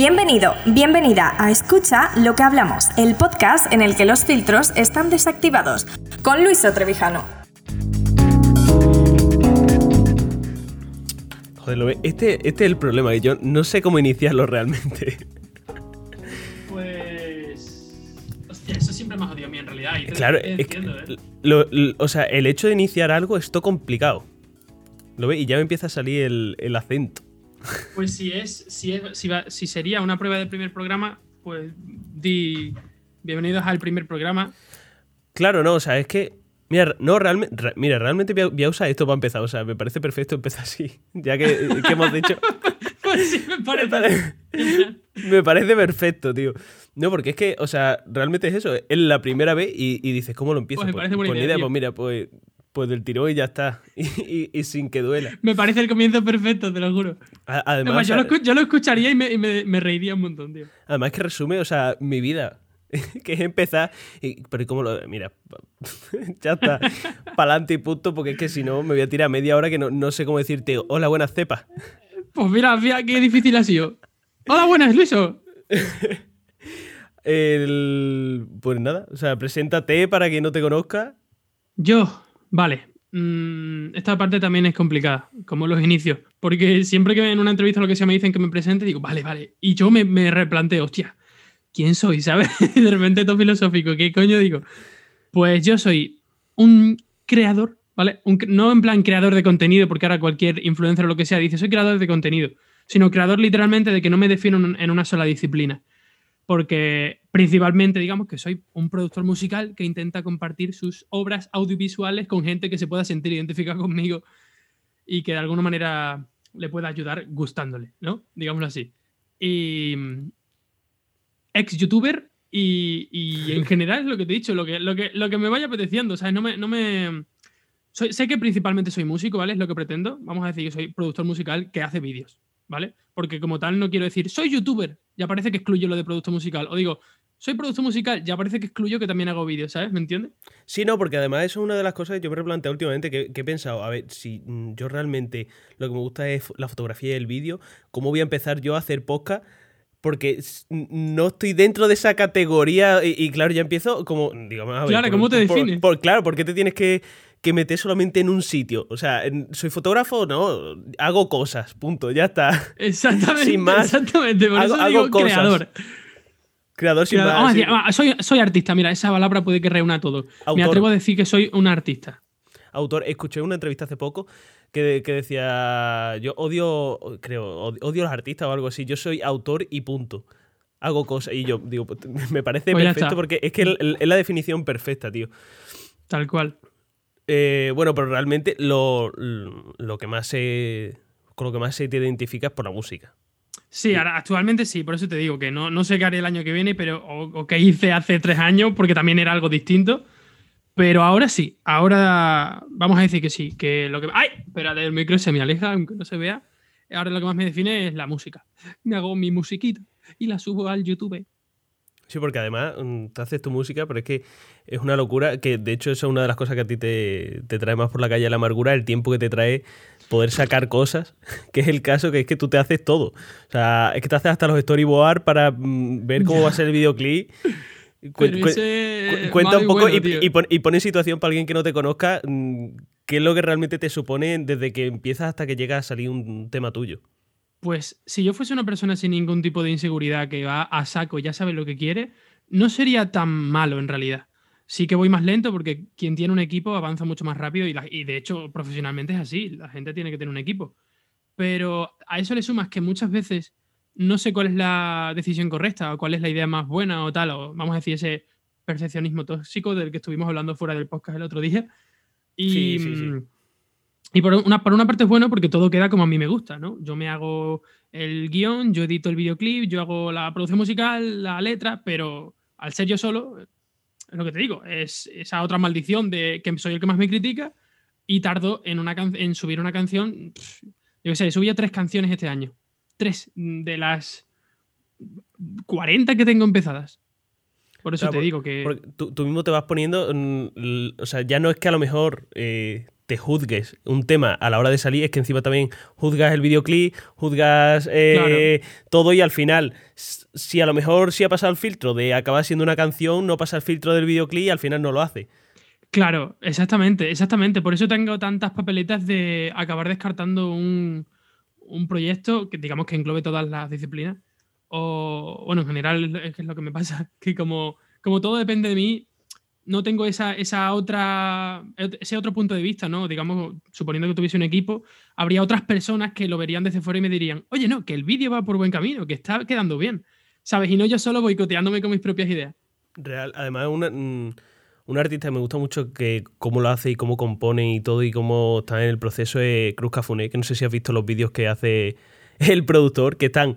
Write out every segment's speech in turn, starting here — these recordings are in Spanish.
Bienvenido, bienvenida a Escucha lo que hablamos, el podcast en el que los filtros están desactivados, con Luis Trevijano. Joder, lo ve- este, este es el problema, que yo no sé cómo iniciarlo realmente. Pues. Hostia, eso siempre me ha jodido a mí en realidad. y te- Claro, te es que, entiendo, ¿eh? lo- lo- o sea, el hecho de iniciar algo es todo complicado. ¿Lo ves? Y ya me empieza a salir el, el acento. Pues si es. Si, es si, va- si sería una prueba del primer programa, pues di. Bienvenidos al primer programa. Claro, no, o sea, es que. Mira, no, realmente, re- mira, realmente voy a, voy a usar esto para empezar. O sea, me parece perfecto empezar así. Ya que, que hemos dicho. Pues sí, me parece. pare- Me parece perfecto, tío. No, porque es que, o sea, realmente es eso. Es la primera vez y, y dices, ¿cómo lo empiezo? Pues me parece buena ni idea, pues mira, pues, pues del tirón y ya está. Y, y- y sin que duela. Me parece el comienzo perfecto, te lo juro. Además, Además, yo, lo, yo escucharía y, me, y me- me reiría un montón, tío. además que resume, o sea, mi vida. que es empezar. Y, pero ¿y cómo lo.? Mira, ya está. Para adelante y punto, porque es que si no me voy a tirar media hora que no, no sé cómo decirte, hola, buenas cepas. Pues mira, mira qué difícil ha sido. Hola, buenas, Luiso. El, pues nada, o sea, preséntate para quien no te conozca. Yo, vale. Mm, esta parte también es complicada, como los inicios. Porque siempre que en una entrevista lo que sea me dicen que me presente, digo, vale, vale. Y yo me, replanteo, hostia, ¿quién soy? ¿Sabes? De repente todo filosófico, ¿qué coño digo? Pues yo soy un creador, ¿vale? Un no en plan creador de contenido, porque ahora cualquier influencer o lo que sea dice, soy creador de contenido, sino creador literalmente de que no me defino en una sola disciplina porque principalmente digamos que soy un productor musical que intenta compartir sus obras audiovisuales con gente que se pueda sentir identificada conmigo y que de alguna manera le pueda ayudar gustándole, ¿no? Digámoslo así. Y mm, ex youtuber y, y en general es lo que te he dicho, lo que, lo que, lo que me vaya apeteciendo, ¿sabes? No me... No me soy- sé que principalmente soy músico, ¿vale? Es lo que pretendo. Vamos a decir que soy productor musical que hace vídeos, ¿vale? Porque como tal no quiero decir, soy youtuber, ya parece que excluyo lo de producto musical. O digo, soy productor musical, ya parece que excluyo que también hago vídeos, ¿sabes? ¿Me entiendes? Sí, no, porque además eso es una de las cosas que yo me he replanteado últimamente, que, que he pensado, a ver, si mm, yo realmente lo que me gusta es la fotografía y el vídeo, ¿cómo voy a empezar yo a hacer podcast? Porque no estoy dentro de esa categoría y, y claro, ya empiezo como, digamos, a ver, Claro, ¿cómo te por- defines? por- claro, ¿por qué te tienes que, que meter solamente en un sitio? O sea, ¿soy fotógrafo? No, hago cosas, punto, ya está. Exactamente. Sin más, exactamente. Por hago- eso hago digo cosas. creador. Creador sin Creador. más, Vamos a sí. decir, ah, soy, soy artista, mira, esa palabra puede que reúna todo. Me atrevo a decir que soy un artista. autor. Escuché una entrevista hace poco que, que decía, yo odio, creo, od- odio a los artistas o algo así, yo soy autor y punto. Hago cosas y yo digo, pues, me parece Pues perfecto porque es que es la definición perfecta, tío. Tal cual. Eh, bueno, pero realmente lo, lo que más se, con lo que más se te identifica es por la música. Sí, ahora, actualmente sí, por eso te digo que no, no sé qué haré el año que viene, pero o, o qué hice hace tres años, porque también era algo distinto. Pero ahora sí, ahora vamos a decir que sí, que lo que... ¡Ay! Espérate, el micro se me aleja, aunque no se vea. Ahora lo que más me define es la música. Me hago mi musiquita y la subo al YouTube. Sí, porque además mm, te haces tu música, pero es que es una locura, que de hecho eso es una de las cosas que a ti te, te trae más por la calle de la amargura, el tiempo que te trae poder sacar cosas, que es el caso que es que tú te haces todo. O sea, es que te haces hasta los storyboard para mm, ver cómo va a ser el videoclip. Cu- cu- cuenta un poco bueno, y, y pon, y pon en situación para alguien que no te conozca mm, qué es lo que realmente te supone desde que empiezas hasta que llega a salir un tema tuyo. Pues si yo fuese una persona sin ningún tipo de inseguridad que va a saco y ya sabe lo que quiere, no sería tan malo en realidad. Sí que voy más lento porque quien tiene un equipo avanza mucho más rápido y, la- y de hecho profesionalmente es así, la gente tiene que tener un equipo. Pero a eso le sumas que muchas veces no sé cuál es la decisión correcta o cuál es la idea más buena o tal, o vamos a decir ese perfeccionismo tóxico del que estuvimos hablando fuera del podcast el otro día. Y, Sí, sí, sí. Y por una, por una parte es bueno porque todo queda como a mí me gusta, ¿no? Yo me hago el guion, yo edito el videoclip, yo hago la producción musical, la letra, pero al ser yo solo, es lo que te digo, es esa otra maldición de que soy el que más me critica y tardo en, una can- en subir una canción. pff, Yo qué sé, subí tres canciones este año. Tres de las 40 que tengo empezadas. Por eso Claro, te digo que. Tú, tú mismo te vas poniendo, mm, o sea, ya no es que a lo mejor eh, te juzgues un tema a la hora de salir, es que encima también juzgas el videoclip, juzgas eh, todo y al final, si a lo mejor sí ha pasado el filtro de acabar siendo una canción, no pasa el filtro del videoclip y al final no lo hace. Claro, exactamente, exactamente. Por eso tengo tantas papeletas de acabar descartando un, un proyecto que digamos que englobe todas las disciplinas. O, bueno, en general es lo que me pasa, que como, como todo depende de mí, no tengo esa, esa otra, ese otro punto de vista, ¿no? Digamos, suponiendo que tuviese un equipo, habría otras personas que lo verían desde fuera y me dirían, oye, no, que el vídeo va por buen camino, que está quedando bien, ¿sabes? Y no yo solo boicoteándome con mis propias ideas. Real, además, mm, un artista que me gusta mucho que cómo lo hace y cómo compone y todo y cómo está en el proceso es Cruz Cafuné, que no sé si has visto los vídeos que hace el productor, que están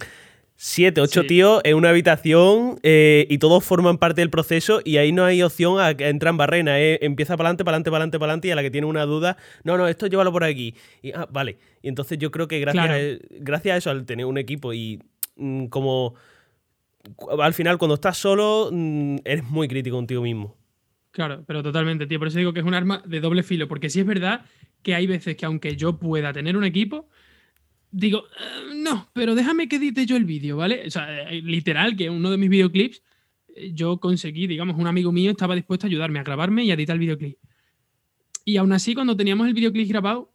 siete, ocho tíos en una habitación eh, y todos forman parte del proceso y ahí no hay opción a que entran barrena. Eh. Empieza para adelante, para adelante, para adelante, para adelante y a la que tiene una duda, no, no, esto llévalo por aquí. Y, ah, vale. Y entonces yo creo que gracias, a, gracias a eso, al tener un equipo y mm, como al final cuando estás solo, mm, eres muy crítico contigo mismo. Claro, pero totalmente, tío. Por eso digo que es un arma de doble filo, porque sí es verdad que hay veces que aunque yo pueda tener un equipo, digo, eh, no, pero déjame que edite yo el vídeo, ¿vale? O sea, eh, literal, que uno de mis videoclips, eh, yo conseguí, digamos, un amigo mío estaba dispuesto a ayudarme a grabarme y a editar el videoclip. Y aún así, cuando teníamos el videoclip grabado,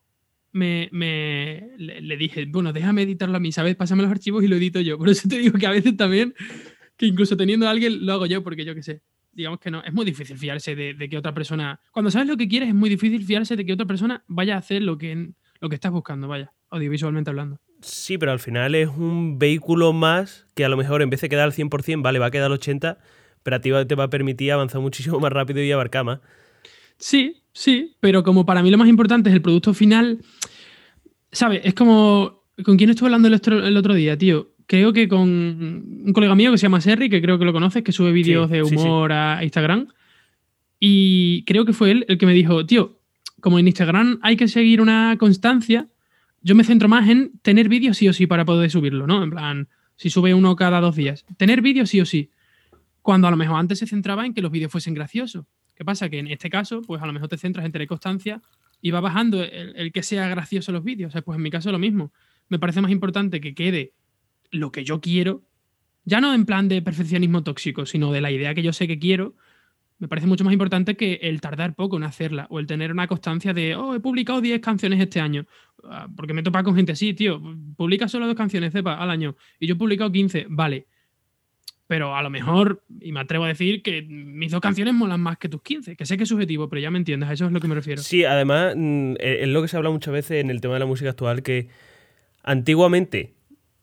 me, le, dije, bueno, déjame editarlo a mí, ¿sabes? Pásame los archivos y lo edito yo. Por eso te digo que a veces también, que incluso teniendo a alguien, lo hago yo, porque yo qué sé digamos que no, es muy difícil fiarse de, que otra persona, cuando sabes lo que quieres, es muy difícil fiarse de que otra persona vaya a hacer lo que, lo que estás buscando, vaya, audiovisualmente hablando. Sí, pero al final es un vehículo más que a lo mejor en vez de quedar al 100%, vale, va a quedar al 80%, pero a ti te va a permitir avanzar muchísimo más rápido y abarcar más. Sí, sí, pero como para mí lo más importante es el producto final, ¿sabes? Es como... ¿Con quién estuve hablando el otro, el otro día, tío? creo que con un colega mío que se llama Serri, que creo que lo conoces, que sube vídeos de humor a Instagram. Y creo que fue él el que me dijo, tío, como en Instagram hay que seguir una constancia, yo me centro más en tener vídeos sí o sí para poder subirlo, ¿no? En plan, si sube uno cada dos días. Tener vídeos sí o sí. Cuando a lo mejor antes se centraba en que los vídeos fuesen graciosos. ¿Qué pasa? Que en este caso, pues a lo mejor te centras en tener constancia y va bajando el, que sea gracioso los vídeos. O sea, pues en mi caso lo mismo. Me parece más importante que quede lo que yo quiero, ya no en plan de perfeccionismo tóxico, sino de la idea que yo sé que quiero, me parece mucho más importante que el tardar poco en hacerla o el tener una constancia de, oh, he publicado 10 canciones este año. Ah, porque me topa con gente, sí, tío, publica solo dos canciones cepa, al año y yo he publicado 15, vale. Pero a lo mejor, y me atrevo a decir que mis dos canciones molan más que tus 15, que sé que es subjetivo, pero ya me entiendes, a eso es lo que me refiero. Sí, además, mm, es lo que se habla muchas veces en el tema de la música actual, que antiguamente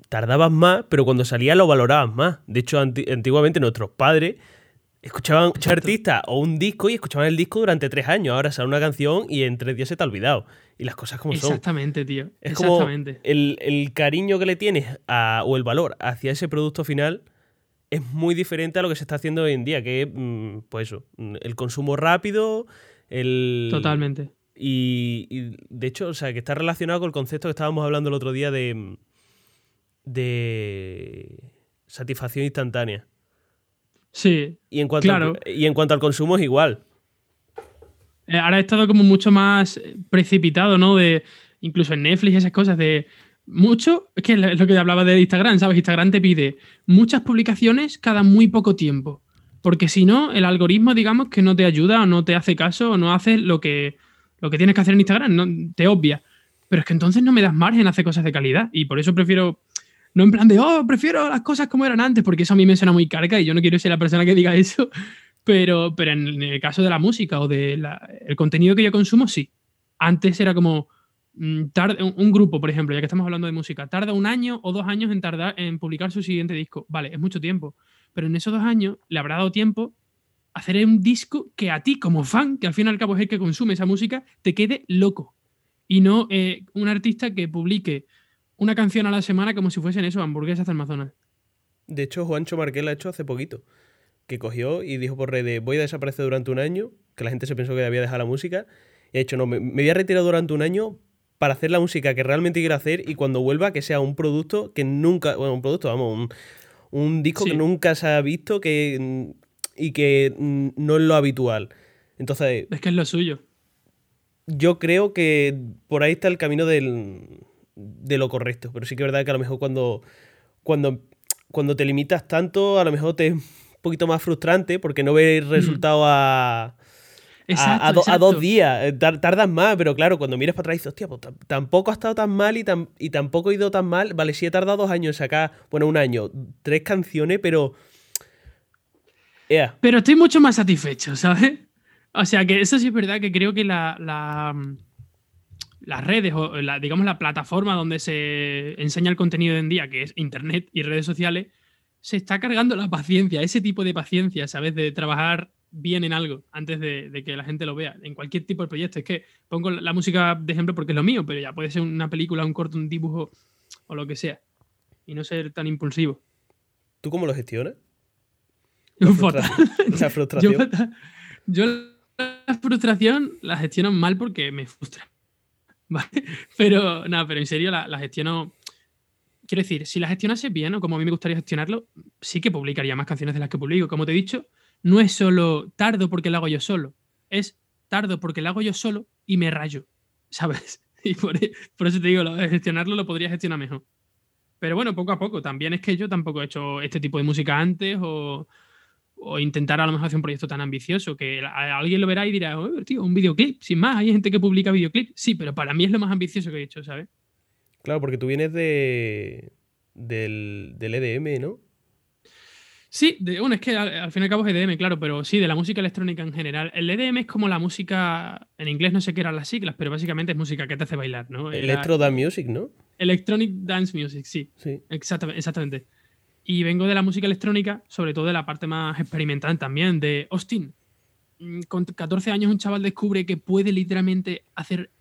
tardabas más, pero cuando salía lo valorabas más. De hecho, antiguamente nuestros padres escuchaban un artista o un disco y escuchaban el disco durante tres años. Ahora sale una canción y en tres días se te ha olvidado. Y las cosas como son. Exactamente, tío. Es Exactamente. como el, cariño que le tienes o el valor hacia ese producto final es muy diferente a lo que se está haciendo hoy en día, que es, mm, pues eso, mm, el consumo rápido, el... Totalmente. Y, y, de hecho, o sea, que está relacionado con el concepto que estábamos hablando el otro día de mm, de satisfacción instantánea. Sí. Y en cuanto, al, y en cuanto al consumo es igual. Eh, ahora he estado como mucho más precipitado, ¿no? De, incluso en Netflix, esas cosas de mucho, es que es lo que hablaba de Instagram, ¿sabes? Instagram te pide muchas publicaciones cada muy poco tiempo. Porque si no, el algoritmo, digamos, que no te ayuda o no te hace caso o no hace lo que, lo que tienes que hacer en Instagram, no, te obvia. Pero es que entonces no me das margen a hacer cosas de calidad. Y por eso prefiero no en plan de, oh, prefiero las cosas como eran antes, porque eso a mí me suena muy carga y yo no quiero ser la persona que diga eso. Pero, pero en el caso de la música o del el contenido que yo consumo, sí. Antes era como mm, un, grupo, por ejemplo, ya que estamos hablando de música, tarda un año o dos años en tardar en publicar su siguiente disco. Vale, es mucho tiempo. Pero en esos dos años le habrá dado tiempo hacer un disco que a ti, como fan, que al fin y al cabo es el que consume esa música, te quede loco. Y no eh, un artista que publique una canción a la semana como si fuesen eso, hamburguesas del Amazonas. De hecho, Juancho Marqués la ha hecho hace poquito. Que cogió y dijo por redes, voy a desaparecer durante un año, que la gente se pensó que había dejado la música. Y ha dicho, no, me, voy a retirar durante un año para hacer la música que realmente quiero hacer y cuando vuelva que sea un producto que nunca, bueno, un producto, vamos, un, disco que nunca se ha visto que, y que no es lo habitual. Entonces... Es que es lo suyo. yo creo que por ahí está el camino del, de lo correcto. Pero sí que es verdad que a lo mejor cuando, cuando, cuando te limitas tanto, a lo mejor te es un poquito más frustrante porque no ves resultado a, Exacto, a, a do- a exacto. dos días. Eh, tar- Tardas más, pero claro, cuando miras para atrás dices, hostia, pues tam- tampoco ha estado tan mal y, tam- y tampoco he ido tan mal. Vale, sí he tardado dos años en sacar, bueno, un año, tres canciones, pero... Ea, Pero estoy mucho más satisfecho, ¿sabes? O sea que eso sí es verdad que creo que la, la, mm, las redes o la, digamos la plataforma donde se enseña el contenido hoy en día, que es internet y redes sociales, se está cargando la paciencia, ese tipo de paciencia, ¿sabes? De trabajar bien en algo antes de, de que la gente lo vea, en cualquier tipo de proyecto. Es que pongo la música de ejemplo porque es lo mío, pero ya puede ser una película, un corto, un dibujo o lo que sea. Y no ser tan impulsivo. ¿tú cómo lo gestionas? La frustración. La frustración. Yo, yo la frustración la gestiono mal porque me frustra. ¿Vale? Pero, nada, pero en serio la, la gestiono. Quiero decir, si la gestionase bien o como a mí me gustaría gestionarlo, sí que publicaría más canciones de las que publico. Como te he dicho, no es solo tardo porque lo hago yo solo, es tardo porque lo hago yo solo y me rayo, ¿sabes? Y por, e- por eso te digo, lo de gestionarlo lo podría gestionar mejor. Pero bueno, poco a poco. También es que yo tampoco he hecho este tipo de música antes o, o intentar a lo mejor hacer un proyecto tan ambicioso que alguien lo verá y dirá, "Oh, tío, un videoclip, sin más, hay gente que publica videoclip. Sí, pero para mí es lo más ambicioso que he hecho, ¿sabes? Claro, porque tú vienes de del, del EDM, ¿no? Sí, de- bueno, es que al, al fin y al cabo es EDM, claro, pero sí, de la música electrónica en general. El EDM es como la música, en inglés no sé qué eran las siglas, pero básicamente es música que te hace bailar, ¿no? Electro Dance Music, ¿no? Electronic Dance Music, sí. Sí. Exactamente, exactamente. Y vengo de la música electrónica, sobre todo de la parte más experimental también, de Austin. Mm, Con 14 años un chaval descubre que puede literalmente hacer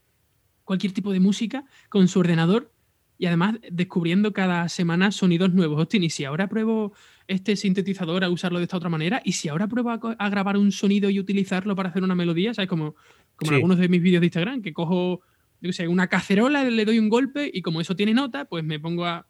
cualquier tipo de música con su ordenador y además descubriendo cada semana sonidos nuevos. Austin, y si ahora pruebo este sintetizador a usarlo de esta otra manera, y si ahora pruebo a, grabar un sonido y utilizarlo para hacer una melodía, ¿sabes? Como, como en algunos de mis vídeos de Instagram, que cojo yo sé, una cacerola, le doy un golpe y como eso tiene nota, pues me pongo a...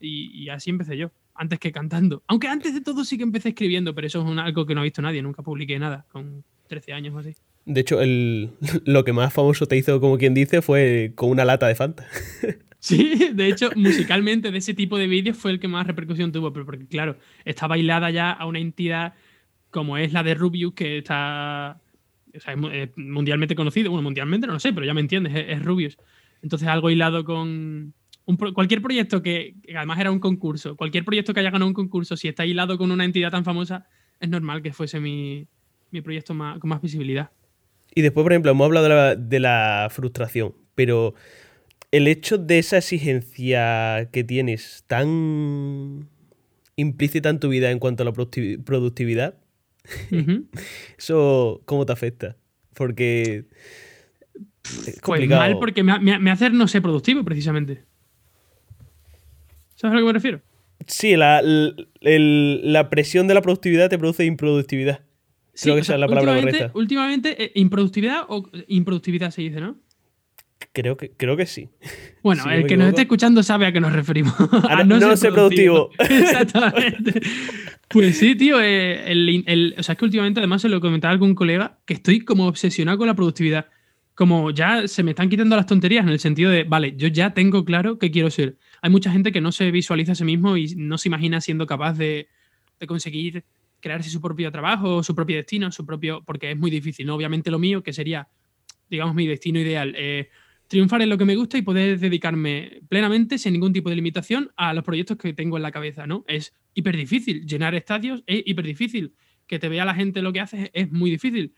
Y, y así empecé yo, antes que cantando. Aunque antes de todo sí que empecé escribiendo, pero eso es un- algo que no ha visto nadie, nunca publiqué nada, con 13 años o así. De hecho, el, lo que más famoso te hizo, como quien dice, fue con una lata de Fanta. Sí, de hecho, musicalmente de ese tipo de vídeos fue el que más repercusión tuvo, pero porque claro, está bailada ya a una entidad como es la de Rubius, que está o sea, es mu- es mundialmente conocido, bueno, mundialmente no lo sé, pero ya me entiendes, es, es Rubius. Entonces algo hilado con un pro- cualquier proyecto que, que además era un concurso, cualquier proyecto que haya ganado un concurso, si está hilado con una entidad tan famosa, es normal que fuese mi, mi proyecto más, con más visibilidad. Y después, por ejemplo, hemos hablado de la, de la frustración, pero el hecho de esa exigencia que tienes tan implícita en tu vida en cuanto a la producti- productividad. ¿eso cómo te afecta? Porque es Pues complicado. mal porque me, me, me hace no ser productivo, precisamente. ¿Sabes a lo que me refiero? Sí, la, el- la presión de la productividad te produce improductividad. Sí, Creo que o sea, esa es la palabra correcta. Últimamente, eh, improductividad o improductividad se dice, ¿no? Creo que, creo que sí. Bueno, Si el que nos esté escuchando sabe a qué nos referimos. A A no- no ser productivo. Exactamente. Pues sí, tío. eh, el- el- o sea, es que últimamente, además, se lo comentaba a algún colega, que estoy como obsesionado con la productividad. Como ya se me están quitando las tonterías en el sentido de, vale, yo ya tengo claro qué quiero ser. Hay mucha gente que no se visualiza a sí mismo y no se imagina siendo capaz de, conseguir crearse su propio trabajo, su propio destino, su propio. Porque es muy difícil, ¿no? Obviamente lo mío, que sería, digamos, mi destino ideal. eh, triunfar en lo que me gusta y poder dedicarme plenamente, sin ningún tipo de limitación, a los proyectos que tengo en la cabeza, ¿no? Es hiper difícil. Llenar estadios es hiper difícil. Que te vea la gente lo que haces es muy difícil.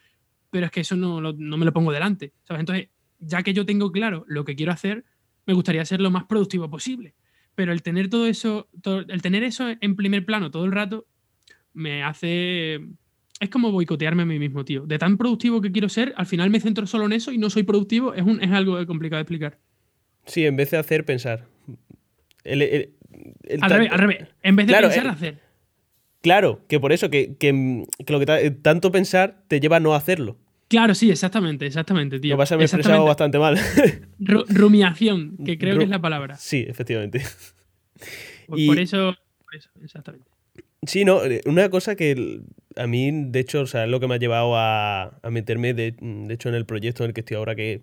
Pero es que eso no, no me lo pongo delante, ¿sabes? Entonces, ya que yo tengo claro lo que quiero hacer, me gustaría ser lo más productivo posible. Pero el tener todo eso, todo- el tener eso en primer plano todo el rato, me hace. Es como boicotearme a mí mismo, tío. De tan productivo que quiero ser, al final me centro solo en eso y no soy productivo. Es, un, es algo complicado de explicar. Sí, en vez de hacer, pensar. El- el- el Al revés, al revés. En vez de Claro, pensar, eh, hacer. Claro, que por eso, que, que- que lo que ta- tanto pensar te lleva a no hacerlo. Claro, sí, exactamente, exactamente, tío. Lo vas a haber expresado bastante mal. Ru- rumiación, que creo Ru- que es la palabra. sí, efectivamente. Por, Y- por eso, por eso, exactamente. Sí, no, eh, una cosa que a mí, de hecho, o sea, es lo que me ha llevado a, meterme, de, hecho, en el proyecto en el que estoy ahora, que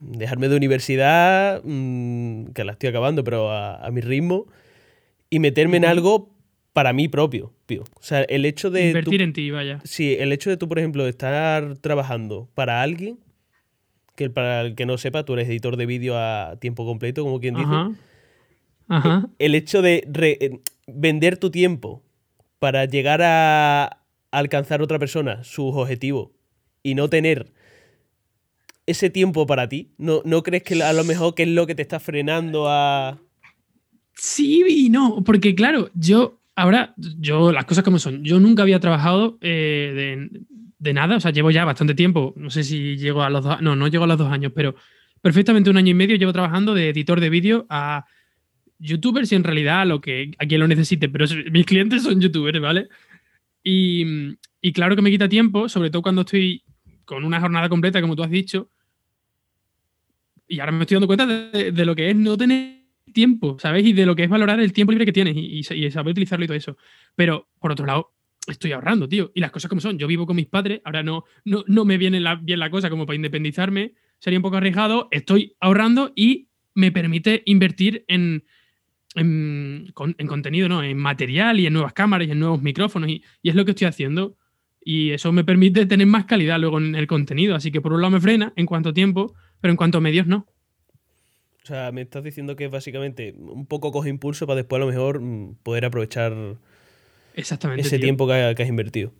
dejarme de universidad, mm, que la estoy acabando, pero a, mi ritmo, y meterme en algo para mí propio, tío. O sea, el hecho de... Invertir en ti, vaya. Sí, el hecho de tú, por ejemplo, estar trabajando para alguien, que para el que no sepa, tú eres editor de vídeo a tiempo completo, como quien dice. Ajá. El hecho de eh, vender tu tiempo para llegar a alcanzar otra persona sus objetivos y no tener ese tiempo para ti? ¿No, ¿No crees que a lo mejor que es lo que te está frenando a...? Sí y no, porque claro, yo ahora, yo las cosas como son, yo nunca había trabajado eh, de, nada, o sea, llevo ya bastante tiempo, no sé si llego a los dos, no, no llego a los dos años, pero perfectamente un año y medio llevo trabajando de editor de vídeo a youtubers y en realidad lo que a quien lo necesite, pero mis clientes son youtubers, ¿vale? Y, claro que me quita tiempo, sobre todo cuando estoy con una jornada completa, como tú has dicho. Y ahora me estoy dando cuenta de, lo que es no tener tiempo, ¿sabes? Y de lo que es valorar el tiempo libre que tienes y, saber utilizarlo y todo eso. Pero, por otro lado, estoy ahorrando, tío. Y las cosas como son. Yo vivo con mis padres, ahora no, no, no me viene bien la cosa como para independizarme. Sería un poco arriesgado. Estoy ahorrando y me permite invertir en, en, contenido, ¿no? En material y en nuevas cámaras y en nuevos micrófonos. Y, es lo que estoy haciendo. Y eso me permite tener más calidad luego en el contenido. Así que por un lado me frena en cuanto a tiempo, pero en cuanto a medios no. O sea, me estás diciendo que básicamente un poco coge impulso para después a lo mejor mm, poder aprovechar Exactamente, ese tiempo que, has invertido.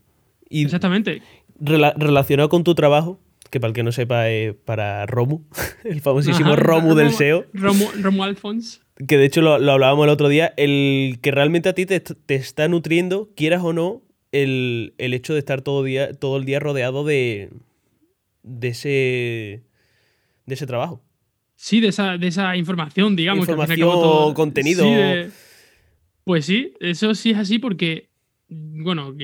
Y Exactamente. relacionado con tu trabajo, que para el que no sepa es para Romu, el famosísimo Romu del SEO. Romu, Romu Alphonse que de hecho lo, hablábamos el otro día, el que realmente a ti te, está nutriendo, quieras o no, el, hecho de estar todo, día, todo el día rodeado de, de, ese, de ese trabajo. Sí, de esa, de esa información, digamos. Información, contenido. pues sí, eso sí es así porque, bueno,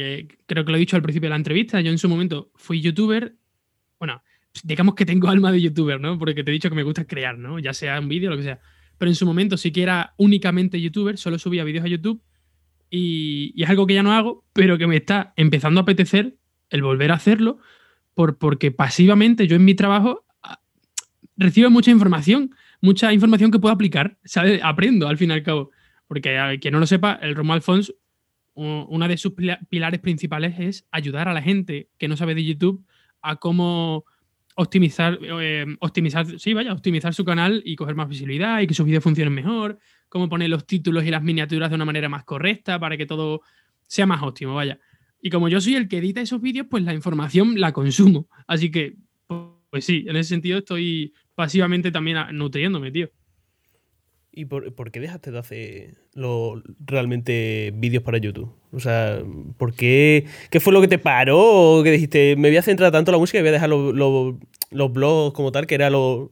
creo que lo he dicho al principio de la entrevista, yo en su momento fui youtuber, bueno, digamos que tengo alma de youtuber, ¿no? Porque te he dicho que me gusta crear, ¿no? Ya sea un vídeo o lo que sea pero en su momento sí que era únicamente youtuber, solo subía vídeos a YouTube y, es algo que ya no hago, pero que me está empezando a apetecer el volver a hacerlo por, porque pasivamente yo en mi trabajo recibo mucha información, mucha información que puedo aplicar, ¿sabes? Aprendo al fin y al cabo. Porque a quien no lo sepa, el Romo Alfons, una de sus pilares principales es ayudar a la gente que no sabe de YouTube a cómo optimizar, eh, optimizar, sí, vaya, optimizar su canal y coger más visibilidad y que sus vídeos funcionen mejor, cómo poner los títulos y las miniaturas de una manera más correcta para que todo sea más óptimo, vaya. Y como yo soy el que edita esos vídeos, pues la información la consumo. Así que, pues sí, en ese sentido estoy pasivamente también nutriéndome, tío. ¿Y por, qué dejaste de hacer lo, realmente vídeos para YouTube? O sea, ¿por qué? ¿Qué fue lo que te paró? ¿O que dijiste, me voy a centrar tanto en la música y voy a dejar los blogs como tal, que era lo,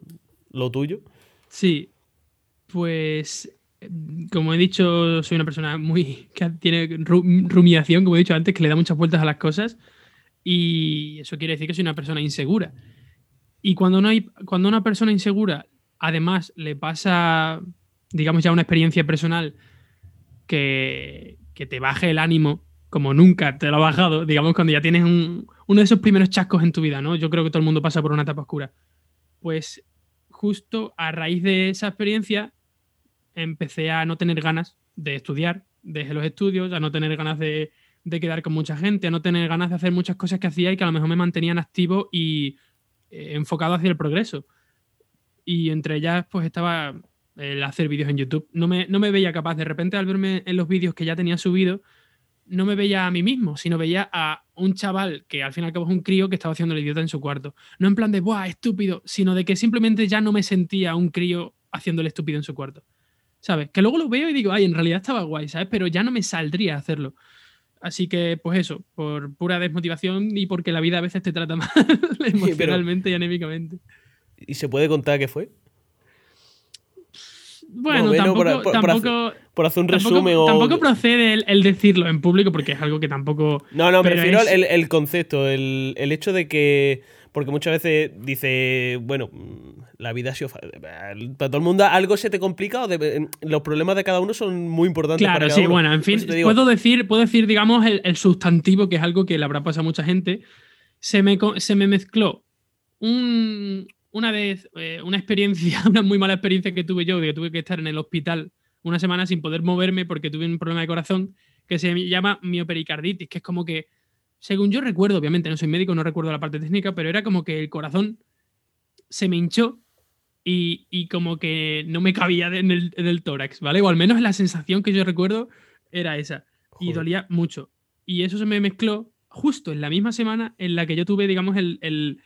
tuyo? Sí, pues como he dicho, soy una persona muy que tiene rumiación, como he dicho antes, que le da muchas vueltas a las cosas y eso quiere decir que soy una persona insegura. Y cuando, no hay, cuando una persona insegura además le pasa digamos, ya una experiencia personal que, te baje el ánimo como nunca te lo ha bajado, digamos, cuando ya tienes uno de esos primeros chascos en tu vida, ¿no? Yo creo que todo el mundo pasa por una etapa oscura. Pues justo a raíz de esa experiencia empecé a no tener ganas de estudiar, dejé los estudios, a no tener ganas de, de quedar con mucha gente, a no tener ganas de hacer muchas cosas que hacía y que a lo mejor me mantenían activo y eh, enfocado hacia el progreso. Y entre ellas, pues estaba el hacer vídeos en YouTube. No me, no me veía capaz. De repente, al verme en los vídeos que ya tenía subido, no me veía a mí mismo, sino veía a un chaval que al fin y al cabo es un crío que estaba haciendo el idiota en su cuarto. No en plan de, ¡buah, estúpido! Sino de que simplemente ya no me sentía un crío haciendo el estúpido en su cuarto. ¿Sabes? Que luego lo veo y digo, ay, en realidad estaba guay, ¿sabes? Pero ya no me saldría hacerlo. Así que, pues eso, por pura desmotivación y porque la vida a veces te trata mal emocionalmente y anémicamente. ¿Y se puede contar qué fue? Bueno, tampoco, tampoco, por, hacer, un resumen tampoco, procede el, decirlo en público porque es algo que tampoco. No, no, prefiero el, concepto, el, hecho de que. Porque muchas veces dice, bueno, mm, la vida ha sido. Para todo el mundo algo se te complica o los problemas de cada uno son muy importantes. Claro, para sí, bueno, en fin, puedo decir, puedo decir, digamos, el, sustantivo, que es algo que le habrá pasado a mucha gente. Se me, se me mezcló una vez, eh, una experiencia, una muy mala experiencia que tuve yo, de que tuve que estar en el hospital una semana sin poder moverme porque tuve un problema de corazón que se llama miopericarditis, que es como que según yo recuerdo, obviamente no soy médico, no recuerdo la parte técnica, pero era como que el corazón se me hinchó y, como que no me cabía en el, tórax, ¿vale? O al menos la sensación que yo recuerdo era esa. Y dolía mucho. Y eso se me mezcló justo en la misma semana en la que yo tuve, digamos, el.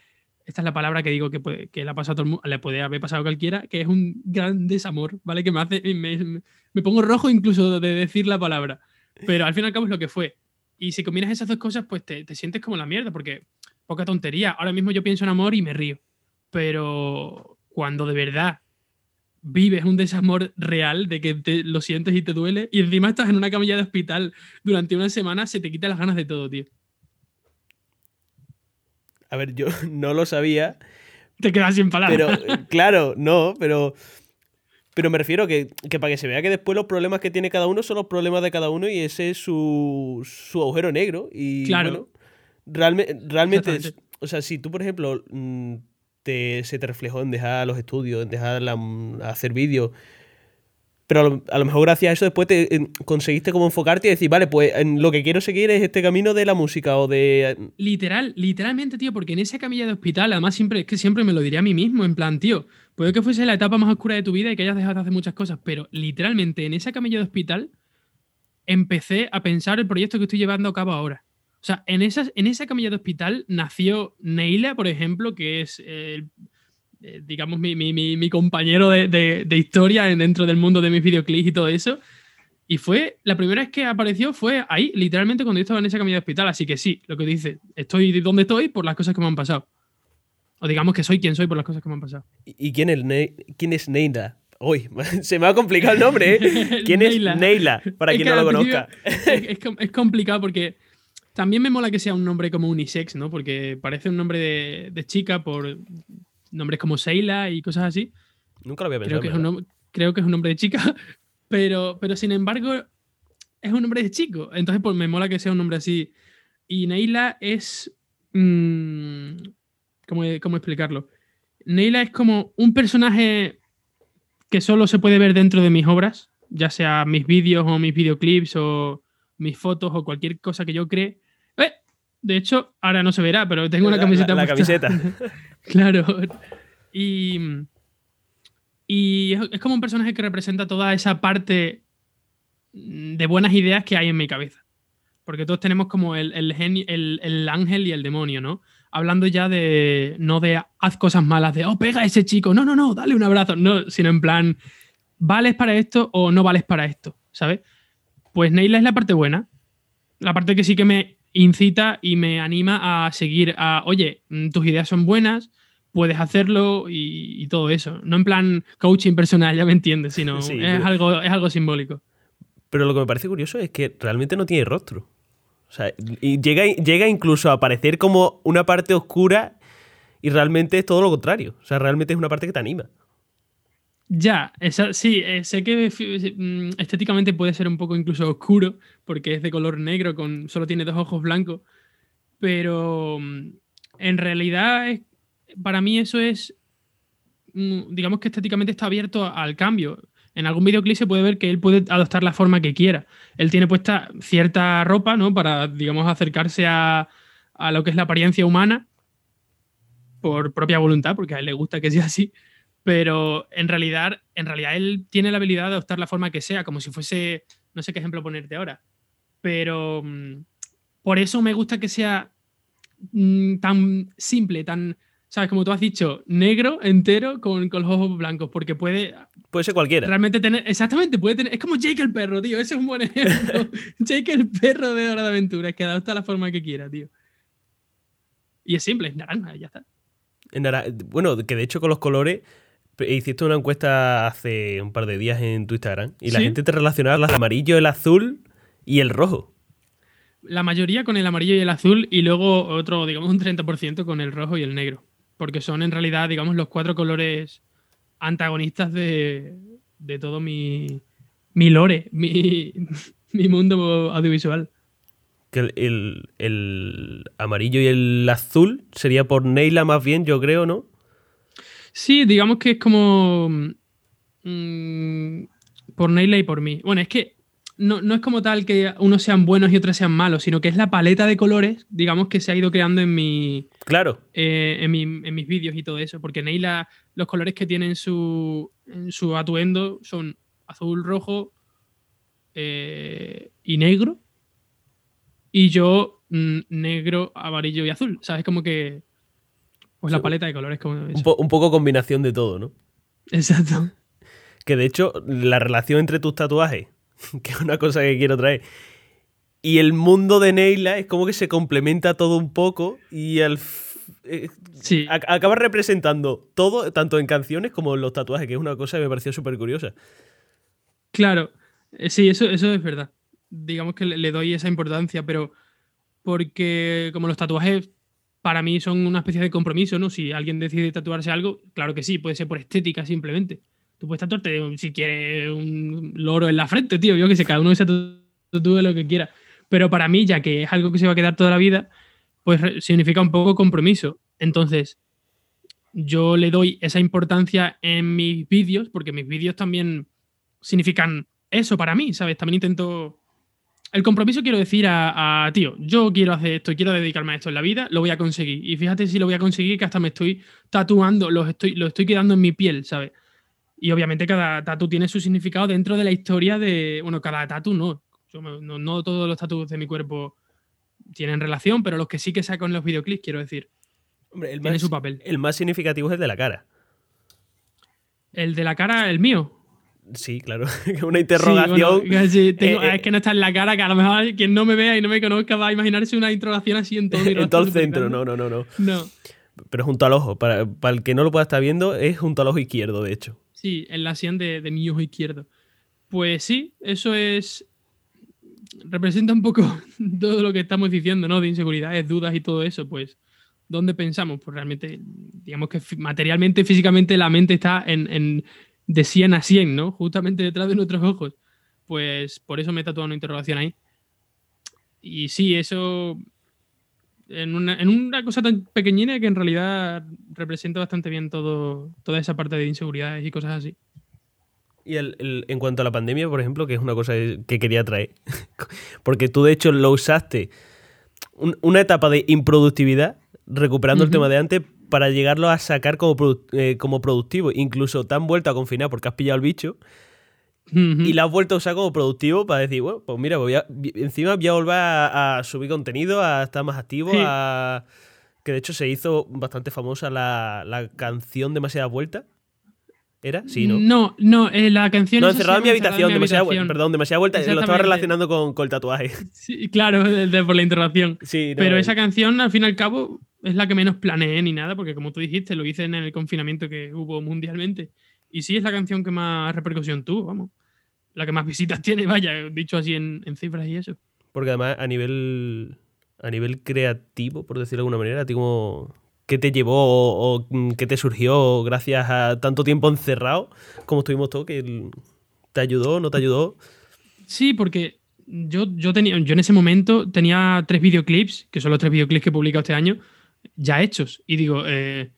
esta es la palabra que digo que, puede, que le, ha pasado todo el mundo, le puede haber pasado a cualquiera, que es un gran desamor, ¿vale? Que me hace. Me, me pongo rojo incluso de decir la palabra. Pero al fin y al cabo es lo que fue. Y si combinas esas dos cosas, pues te, sientes como la mierda, porque poca tontería. Ahora mismo yo pienso en amor y me río. Pero cuando de verdad vives un desamor real de que te, lo sientes y te duele, y encima estás en una camilla de hospital durante una semana, se te quitan las ganas de todo, tío. A ver, yo no lo sabía. Te quedas sin palabras. Pero, claro, no, pero pero me refiero que, que para que se vea que después los problemas que tiene cada uno son los problemas de cada uno y ese es su, su agujero negro. Y claro. realmente, realmente o sea, si tú, por ejemplo, mm, te, se te reflejó en dejar los estudios, en dejar hacer vídeos, pero a lo, mejor gracias a eso después te conseguiste como enfocarte y decir, vale, pues en lo que quiero seguir es este camino de la música o de... Literal, literalmente, tío, porque en esa camilla de hospital, además siempre, es que siempre me lo diría a mí mismo, en plan, tío, puede que fuese la etapa más oscura de tu vida y que hayas dejado de hacer muchas cosas, pero literalmente en esa camilla de hospital empecé a pensar el proyecto que estoy llevando a cabo ahora. O sea, en, esas, en esa camilla de hospital nació Neila, por ejemplo, que es eh, digamos, mi, compañero de, historia dentro del mundo de mis videoclips y todo eso. Y fue, la primera vez que apareció fue ahí, literalmente cuando yo estaba en esa camilla de hospital. Así que sí, lo que dice, estoy donde estoy por las cosas que me han pasado. O digamos que soy quien soy por las cosas que me han pasado. ¿Y quién es, quién es Neila? Uy, se me ha complicado el nombre, ¿eh? ¿Quién es Neila? Para quien no lo conozca. Es, es, complicado porque también me mola que sea un nombre como unisex, ¿no? Porque parece un nombre de, de chica por nombres como Seila y cosas así. Nunca lo había pensado. Creo que, es un, creo que es un nombre de chica, pero, pero sin embargo es un nombre de chico. Entonces, pues me mola que sea un nombre así. Y Neila es. Mmm, ¿cómo, ¿Cómo explicarlo? Neila es como un personaje que solo se puede ver dentro de mis obras, ya sea mis vídeos o mis videoclips o mis fotos o cualquier cosa que yo cree. Eh, de hecho, ahora no se verá, pero tengo una camiseta. La, la camiseta. Claro. Y, y es como un personaje que representa toda esa parte de buenas ideas que hay en mi cabeza. Porque todos tenemos como el, el, ángel y el demonio, ¿no? Hablando ya de, no de haz cosas malas, de, oh, pega a ese chico, no, no, no, dale un abrazo, no, sino en plan, ¿vales para esto o no vales para esto? ¿Sabes? Pues Neila es la parte buena, la parte que sí que me incita y me anima a seguir a, oye, mm, tus ideas son buenas, puedes hacerlo y, todo eso. No en plan coaching personal, ya me entiendes, sino es, algo, es algo simbólico. Pero lo que me parece curioso es que realmente no tiene rostro. O sea, y llega, llega incluso a aparecer como una parte oscura y realmente es todo lo contrario. O sea, realmente es una parte que te anima. Ya, sí, eh, sé que mm, estéticamente puede ser un poco incluso oscuro, porque es de color negro, con solo tiene dos ojos blancos, pero mm, en realidad para mí eso es, mm, digamos que estéticamente está abierto al cambio. En algún videoclip se puede ver que él puede adoptar la forma que quiera. Él tiene puesta cierta ropa, ¿no? Para, digamos, acercarse a, a lo que es la apariencia humana por propia voluntad, porque a él le gusta que sea así pero en realidad, en realidad él tiene la habilidad de adoptar la forma que sea, como si fuese, no sé qué ejemplo ponerte ahora, pero mm, por eso me gusta que sea mm, tan simple, tan, ¿sabes? Como tú has dicho, negro entero con, con, los ojos blancos, porque puede... Puede ser cualquiera. Realmente tener, exactamente, puede tener, es como Jake el perro, tío, ese es un buen ejemplo. Jake el perro de Hora de Aventura, es que adopta la forma que quiera, tío. Y es simple, es naranja, ya está. Bueno, que de hecho con los colores Hiciste una encuesta hace un par de días en tu Instagram y la gente te relacionaba el amarillo, el azul y el rojo. la mayoría con el amarillo y el azul y luego otro, digamos, un 30% con el rojo y el negro. Porque son en realidad, digamos, los cuatro colores antagonistas de, de todo mi, mi lore, mi, mi mundo audiovisual. Que el, el- el amarillo y el azul sería por Neila más bien, yo creo, ¿no? Sí, digamos que es como. mm, por Neila y por mí. Bueno, es que no, no es como tal que unos sean buenos y otros sean malos, sino que es la paleta de colores, digamos, que se ha ido creando en mi. Claro. eh, en, mi- en mis vídeos y todo eso. Porque Neila, los colores que tiene en su, en su atuendo son azul, rojo eh, y negro. Y yo, mm, negro, amarillo y azul. ¿Sabes? Como que. Pues la paleta de colores, como. Un, po- un poco combinación de todo, ¿no? Exacto. Que de hecho, la relación entre tus tatuajes, que es una cosa que quiero traer, y el mundo de Neila es como que se complementa todo un poco y al. eh, Sí. ac- acaba representando todo, tanto en canciones como en los tatuajes, que es una cosa que me pareció súper curiosa. Claro, eh, sí, eso, eso es verdad. Digamos que le doy esa importancia, pero porque como los tatuajes para mí son una especie de compromiso, ¿no? Si alguien decide tatuarse algo, claro que sí, puede ser por estética simplemente. Tú puedes tatuarte si quieres un loro en la frente, tío, yo que sé, cada uno se tatúe lo que quiera. Pero para mí, ya que es algo que se va a quedar toda la vida, pues significa un poco compromiso. Entonces, yo le doy esa importancia en mis vídeos, porque mis vídeos también significan eso para mí, ¿sabes? También intento... El compromiso quiero decir a, a, tío, yo quiero hacer esto, quiero dedicarme a esto en la vida, lo voy a conseguir. Y fíjate si lo voy a conseguir, que hasta me estoy tatuando, lo estoy, lo estoy quedando en mi piel, ¿sabes? Y obviamente cada tatu tiene su significado dentro de la historia de... Bueno, cada tatu no. Yo me- no, no todos los tatus de mi cuerpo tienen relación, pero los que sí que saco en los videoclips, quiero decir, Hombre, el tiene más, su papel. el más significativo es el de la cara. El de la cara, el mío. Sí, claro. una interrogación. Sí, bueno, sí, tengo- eh, eh, es que no está en la cara, que a lo mejor quien no me vea y no me conozca va a imaginarse una interrogación así en todo mi en todo el centro, no, no, no, no. No, Pero junto al ojo. Para, para el que no lo pueda estar viendo, es junto al ojo izquierdo, de hecho. Sí, en la sien de, mi ojo izquierdo. Pues sí, eso es. Representa un poco todo lo que estamos diciendo, ¿no? De inseguridades, dudas y todo eso. Pues, ¿dónde pensamos? Pues realmente, digamos que materialmente, físicamente, la mente está en, en- de 100 a 100, ¿no? Justamente detrás de nuestros ojos. Pues por eso me he tatuado una interrogación ahí. Y sí, eso. En una, en una cosa tan pequeñina que en realidad representa bastante bien todo, toda esa parte de inseguridades y cosas así. Y el- el- en cuanto a la pandemia, por ejemplo, que es una cosa que quería traer. Porque tú, de hecho, lo usaste un- una etapa de improductividad, recuperando el tema de antes, para llegarlo a sacar como, produ- eh, como productivo. Incluso te han vuelto a confinar porque has pillado el bicho Y la has vuelto a usar como productivo para decir, bueno, pues mira, voy a- encima voy a volver a, a subir contenido, a estar más activo, Sí. a... Que de hecho se hizo bastante famosa la, la canción Demasiada Vuelta. ¿Era? Sí, ¿no? No, no, eh, la canción. No, encerrado en mi habitación, Encerrado en mi demasiada, habitación. perdón, demasiada vuelta. Lo estaba relacionando con, con el tatuaje. Sí, claro, de- de- por la interrupción. Sí, no, Pero esa canción, al fin y al cabo, es la que menos planeé ni nada, porque como tú dijiste, lo hice en el confinamiento que hubo mundialmente. Y sí, es la canción que más repercusión tuvo, vamos. La que más visitas tiene, vaya, dicho así en, en cifras y eso. Porque además a nivel a nivel creativo, por decirlo de alguna manera, como qué te llevó o, o, mm, qué te surgió gracias a tanto tiempo encerrado como estuvimos todos que te ayudó, no te ayudó. Sí, porque yo, yo, tenía, yo en ese momento tenía tres videoclips, que son los tres videoclips que he publicado este año, ya hechos. Y digo, eh,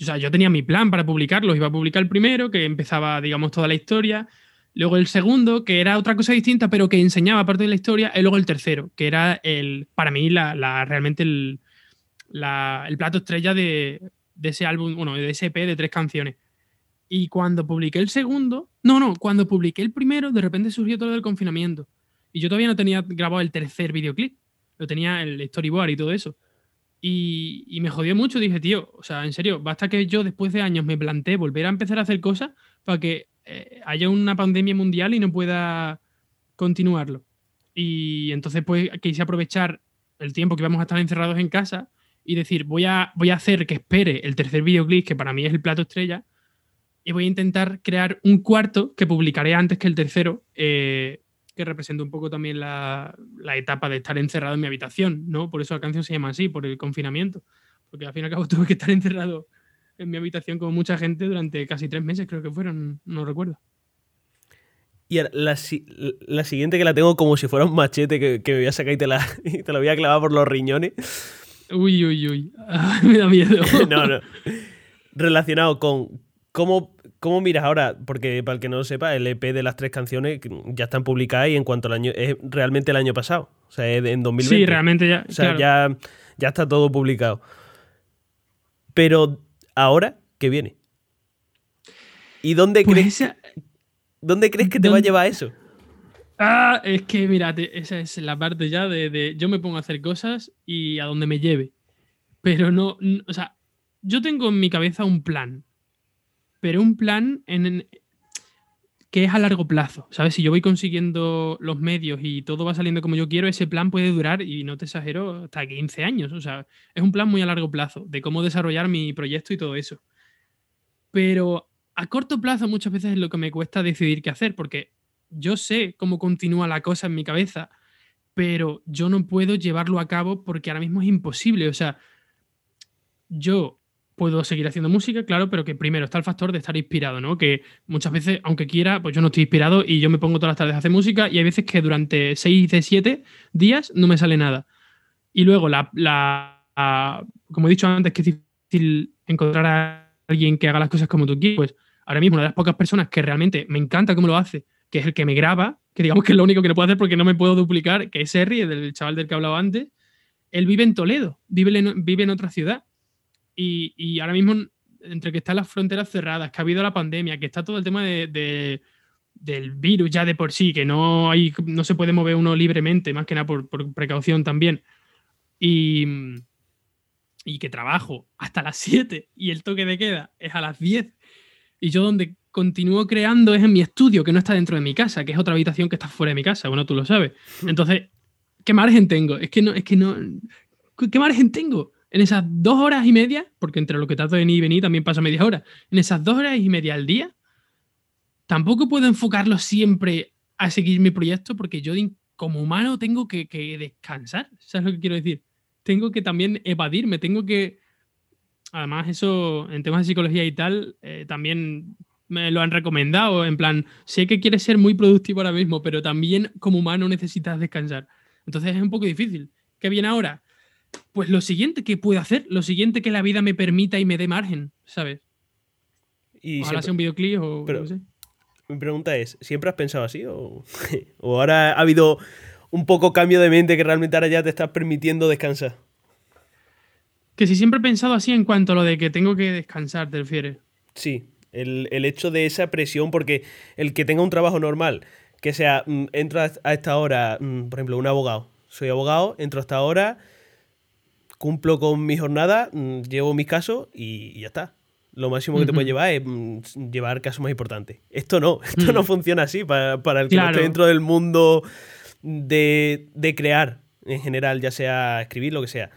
o sea, yo tenía mi plan para publicarlos. Iba a publicar el primero, que empezaba, digamos, toda la historia. Luego el segundo, que era otra cosa distinta, pero que enseñaba parte de la historia. Y luego el tercero, que era el, para mí, la, realmente el, el plato estrella de, de ese álbum, bueno, de ese EP de tres canciones. Y cuando publiqué el segundo, no, no, cuando publiqué el primero, de repente surgió todo el confinamiento. Y yo todavía no tenía grabado el tercer videoclip. Lo tenía el storyboard y todo eso. Y, y me jodió mucho. Dije, tío, o sea, en serio, basta que yo después de años me planteé volver a empezar a hacer cosas para que eh, haya una pandemia mundial y no pueda continuarlo. Y entonces, pues, quise aprovechar el tiempo que íbamos a estar encerrados en casa y decir, voy a, voy a hacer que espere el tercer videoclip, que para mí es el plato estrella, y voy a intentar crear un cuarto que publicaré antes que el tercero, eh, que representa un poco también la, la, etapa de estar encerrado en mi habitación, ¿no? Por eso la canción se llama así, por el confinamiento. Porque al fin y al cabo tuve que estar encerrado en mi habitación con mucha gente durante casi tres meses, creo que fueron, no recuerdo. Y la, la, siguiente que la tengo como si fuera un machete que, que me voy a sacar y te, la, y te la voy a clavar por los riñones. Uy, uy, uy. me da miedo. no, no. Relacionado con cómo, cómo miras ahora, porque para el que no lo sepa, el EP de las tres canciones ya están publicadas y en cuanto al año, es realmente el año pasado. O sea, es en 2020. Sí, realmente ya. O sea, ya, ya está todo publicado. Pero ahora, ¿qué viene? ¿Y dónde pues crees, ¿dónde crees que te va a llevar eso? Ah, es que, mira, esa es la parte ya de, de, yo me pongo a hacer cosas y a donde me lleve. Pero no, o sea, yo tengo en mi cabeza un plan, pero un plan en, que es a largo plazo, ¿sabes? Si yo voy consiguiendo los medios y todo va saliendo como yo quiero, ese plan puede durar, y no te exagero, hasta 15 años. O sea, es un plan muy a largo plazo de cómo desarrollar mi proyecto y todo eso. Pero a corto plazo muchas veces es lo que me cuesta decidir qué hacer, porque yo sé cómo continúa la cosa en mi cabeza, pero yo no puedo llevarlo a cabo porque ahora mismo es imposible. O sea, yo puedo seguir haciendo música, claro, pero que primero está el factor de estar inspirado, ¿no? Que muchas veces, aunque quiera, pues yo no estoy inspirado y yo me pongo todas las tardes a hacer música y hay veces que durante 6 de 7 días no me sale nada. Y luego, la, la, como he dicho antes, que es difícil encontrar a alguien que haga las cosas como tú quieres, pues ahora mismo una de las pocas personas que realmente me encanta cómo lo hace que es el que me graba, que digamos que es lo único que no puedo hacer porque no me puedo duplicar, que es Harry, el chaval del que hablaba antes, él vive en Toledo, vive en, vive en otra ciudad. Y, ahora mismo, entre que están las fronteras cerradas, que ha habido la pandemia, que está todo el tema de, del virus ya de por sí, que no, hay, no se puede mover uno libremente, más que nada por, por precaución también. Y, y que trabajo hasta las 7 y el toque de queda es a las 10. Y yo donde continúo creando es en mi estudio, que no está dentro de mi casa, que es otra habitación que está fuera de mi casa. Bueno, tú lo sabes. Mm. Entonces, ¿qué margen tengo? Es que no, es que no. ¿Qué margen tengo? En esas dos horas y media, porque entre lo que trato de venir y venir también pasa media hora, en esas dos horas y media al día, tampoco puedo enfocarlo siempre a seguir mi proyecto, porque yo como humano tengo que, descansar. ¿Sabes lo que quiero decir? Tengo que también evadirme, tengo que. Además, eso en temas de psicología y tal, eh, también me lo han recomendado, en plan, sé que quieres ser muy productivo ahora mismo, pero también como humano necesitas descansar. Entonces es un poco difícil. ¿Qué viene ahora? Pues lo siguiente que puedo hacer, lo siguiente que la vida me permita y me dé margen, ¿sabes? Y Ojalá sea un videoclip o pero, Mi pregunta es, ¿siempre has pensado así o, o ahora ha habido un poco cambio de mente que realmente ahora ya te estás permitiendo descansar? Que si siempre he pensado así en cuanto a lo de que tengo que descansar, te refieres. Sí, el, hecho de esa presión, porque el que tenga un trabajo normal, que sea, mm, entro a esta hora, mm, por ejemplo, un abogado. Soy abogado, entro a esta hora, cumplo con mi jornada, mm, llevo mis casos y, ya está. Lo máximo que te puede llevar es llevar casos más importantes. Esto no, esto no funciona así para, el que esté dentro del mundo de, de crear en general, ya sea escribir, lo que sea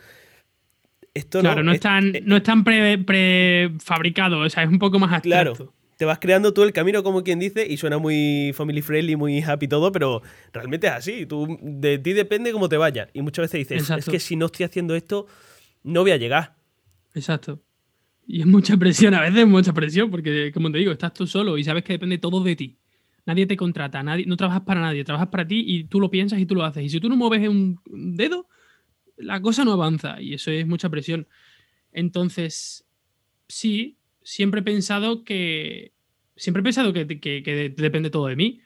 claro, no, eh, no están prefabricados, o sea, es un poco más abstracto. Claro, te vas creando tú el camino, como quien dice, y suena muy family friendly, muy happy todo, pero realmente es así. Tú, de ti depende cómo te vaya. Y muchas veces dices, es que si no estoy haciendo esto, no voy a llegar. Exacto. Y es mucha presión, a veces es mucha presión, porque como te digo, estás tú solo y sabes que depende todo de ti. Nadie te contrata, nadie, no trabajas para nadie, trabajas para ti y tú lo piensas y tú lo haces. Y si tú no mueves un dedo, la cosa no avanza y eso es mucha presión. Entonces, sí, siempre he pensado que. Siempre he pensado que, depende todo de mí,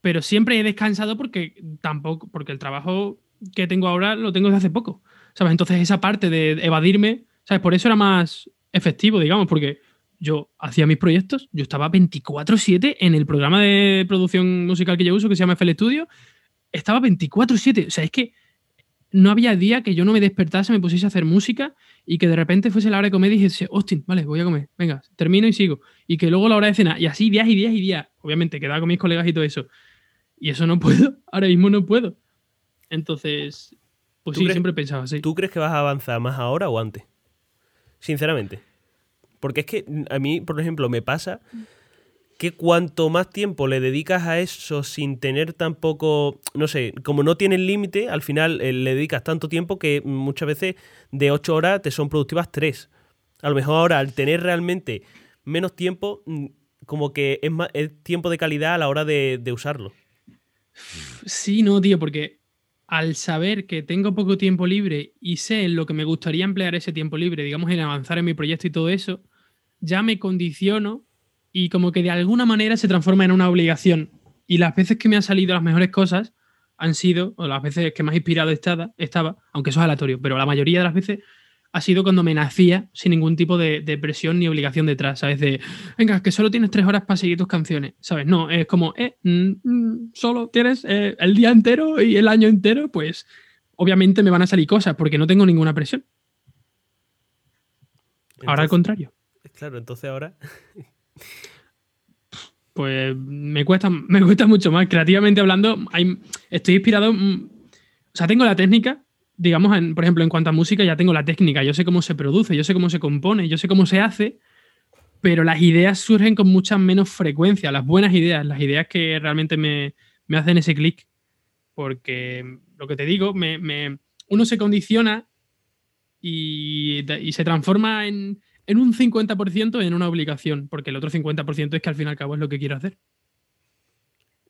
pero siempre he descansado porque tampoco. Porque el trabajo que tengo ahora lo tengo desde hace poco. ¿Sabes? Entonces, esa parte de evadirme, ¿sabes? Por eso era más efectivo, digamos, porque yo hacía mis proyectos, yo estaba 24-7 en el programa de producción musical que yo uso, que se llama FL Studio, estaba 24-7. O sea, es que no había día que yo no me despertase, me pusiese a hacer música y que de repente fuese la hora de comer y dijese, Austin, vale, voy a comer, venga, termino y sigo. Y que luego la hora de cena, y así días y días y días. Obviamente, quedaba con mis colegas y todo eso. Y eso no puedo, ahora mismo no puedo. Entonces, pues sí, siempre he pensado así. ¿Tú crees que vas a avanzar más ahora o antes? Sinceramente. Porque es que a mí, por ejemplo, me pasa que cuanto más tiempo le dedicas a eso sin tener tampoco, no sé, como no tienes límite, al final eh, le dedicas tanto tiempo que muchas veces de 8 horas te son productivas 3. A lo mejor ahora al tener realmente menos tiempo, mm, como que es, más, tiempo de calidad a la hora de, de usarlo. Sí, no, tío, porque al saber que tengo poco tiempo libre y sé en lo que me gustaría emplear ese tiempo libre, digamos en avanzar en mi proyecto y todo eso, ya me condiciono y como que de alguna manera se transforma en una obligación. Y las veces que me han salido las mejores cosas han sido, o las veces que más inspirado estaba, estaba aunque eso es aleatorio, pero la mayoría de las veces ha sido cuando me nacía sin ningún tipo de, presión ni obligación detrás, ¿sabes? De, venga, que solo tienes tres horas para seguir tus canciones, ¿sabes? No, es como, eh, mm, mm, solo tienes eh, el día entero y el año entero, pues obviamente me van a salir cosas porque no tengo ninguna presión. ahora al contrario. Claro, entonces ahora... pues me cuesta, me cuesta mucho más. Creativamente hablando, estoy inspirado... Mm, o sea, tengo la técnica, digamos, por ejemplo, en cuanto a música, ya tengo la técnica, yo sé cómo se produce, yo sé cómo se compone, yo sé cómo se hace, pero las ideas surgen con mucha menos frecuencia, las buenas ideas, las ideas que realmente me, hacen ese clic. Porque lo que te digo, uno se condiciona y, se transforma en, un 50% en una obligación, porque el otro 50% es que al fin y al cabo es lo que quiero hacer.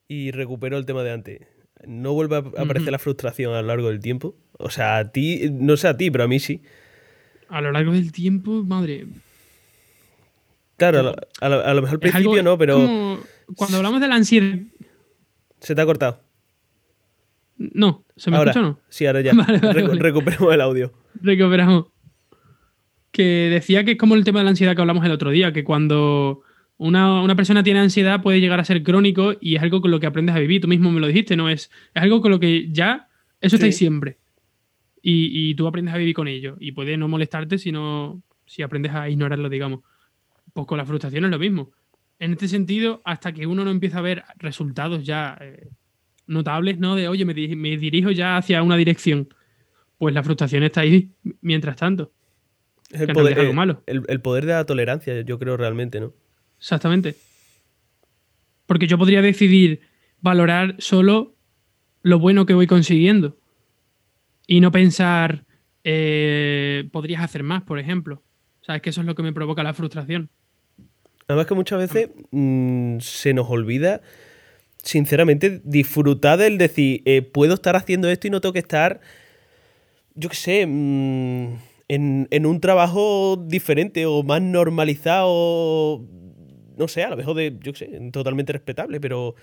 Y recupero el tema de antes. ¿No vuelve a aparecer la frustración a lo largo del tiempo? O sea, a ti, no sé a ti, pero a mí sí. A lo largo del tiempo, madre. Claro, a lo, mejor al principio no, pero. cuando hablamos de la ansiedad. ¿Se te ha cortado? No, ¿se me escucha o no? Sí, ahora ya. Recuperamos el audio. Recuperamos. Que decía que es como el tema de la ansiedad que hablamos el otro día, que cuando una, persona tiene ansiedad puede llegar a ser crónico y es algo con lo que aprendes a vivir. Tú mismo me lo dijiste, ¿no? Es, es algo con lo que ya. Eso está ahí siempre y, tú aprendes a vivir con ello. Y puede no molestarte si, si aprendes a ignorarlo, digamos. Pues con la frustración es lo mismo. En este sentido, hasta que uno no empieza a ver resultados ya eh, notables, ¿no? De, oye, me, dirijo ya hacia una dirección. Pues la frustración está ahí mientras tanto. Es el poder, algo malo. El, poder de la tolerancia, yo creo realmente, ¿no? Exactamente. Porque yo podría decidir valorar solo lo bueno que voy consiguiendo y no pensar, eh, podrías hacer más, por ejemplo. ¿Sabes que eso es lo que me provoca la frustración? Además que muchas veces mm, se nos olvida, sinceramente, disfrutar del decir, eh, puedo estar haciendo esto y no tengo que estar, yo qué sé, mm, en, en, un trabajo diferente o más normalizado, no sé, a lo mejor de, yo qué sé, totalmente respetable, pero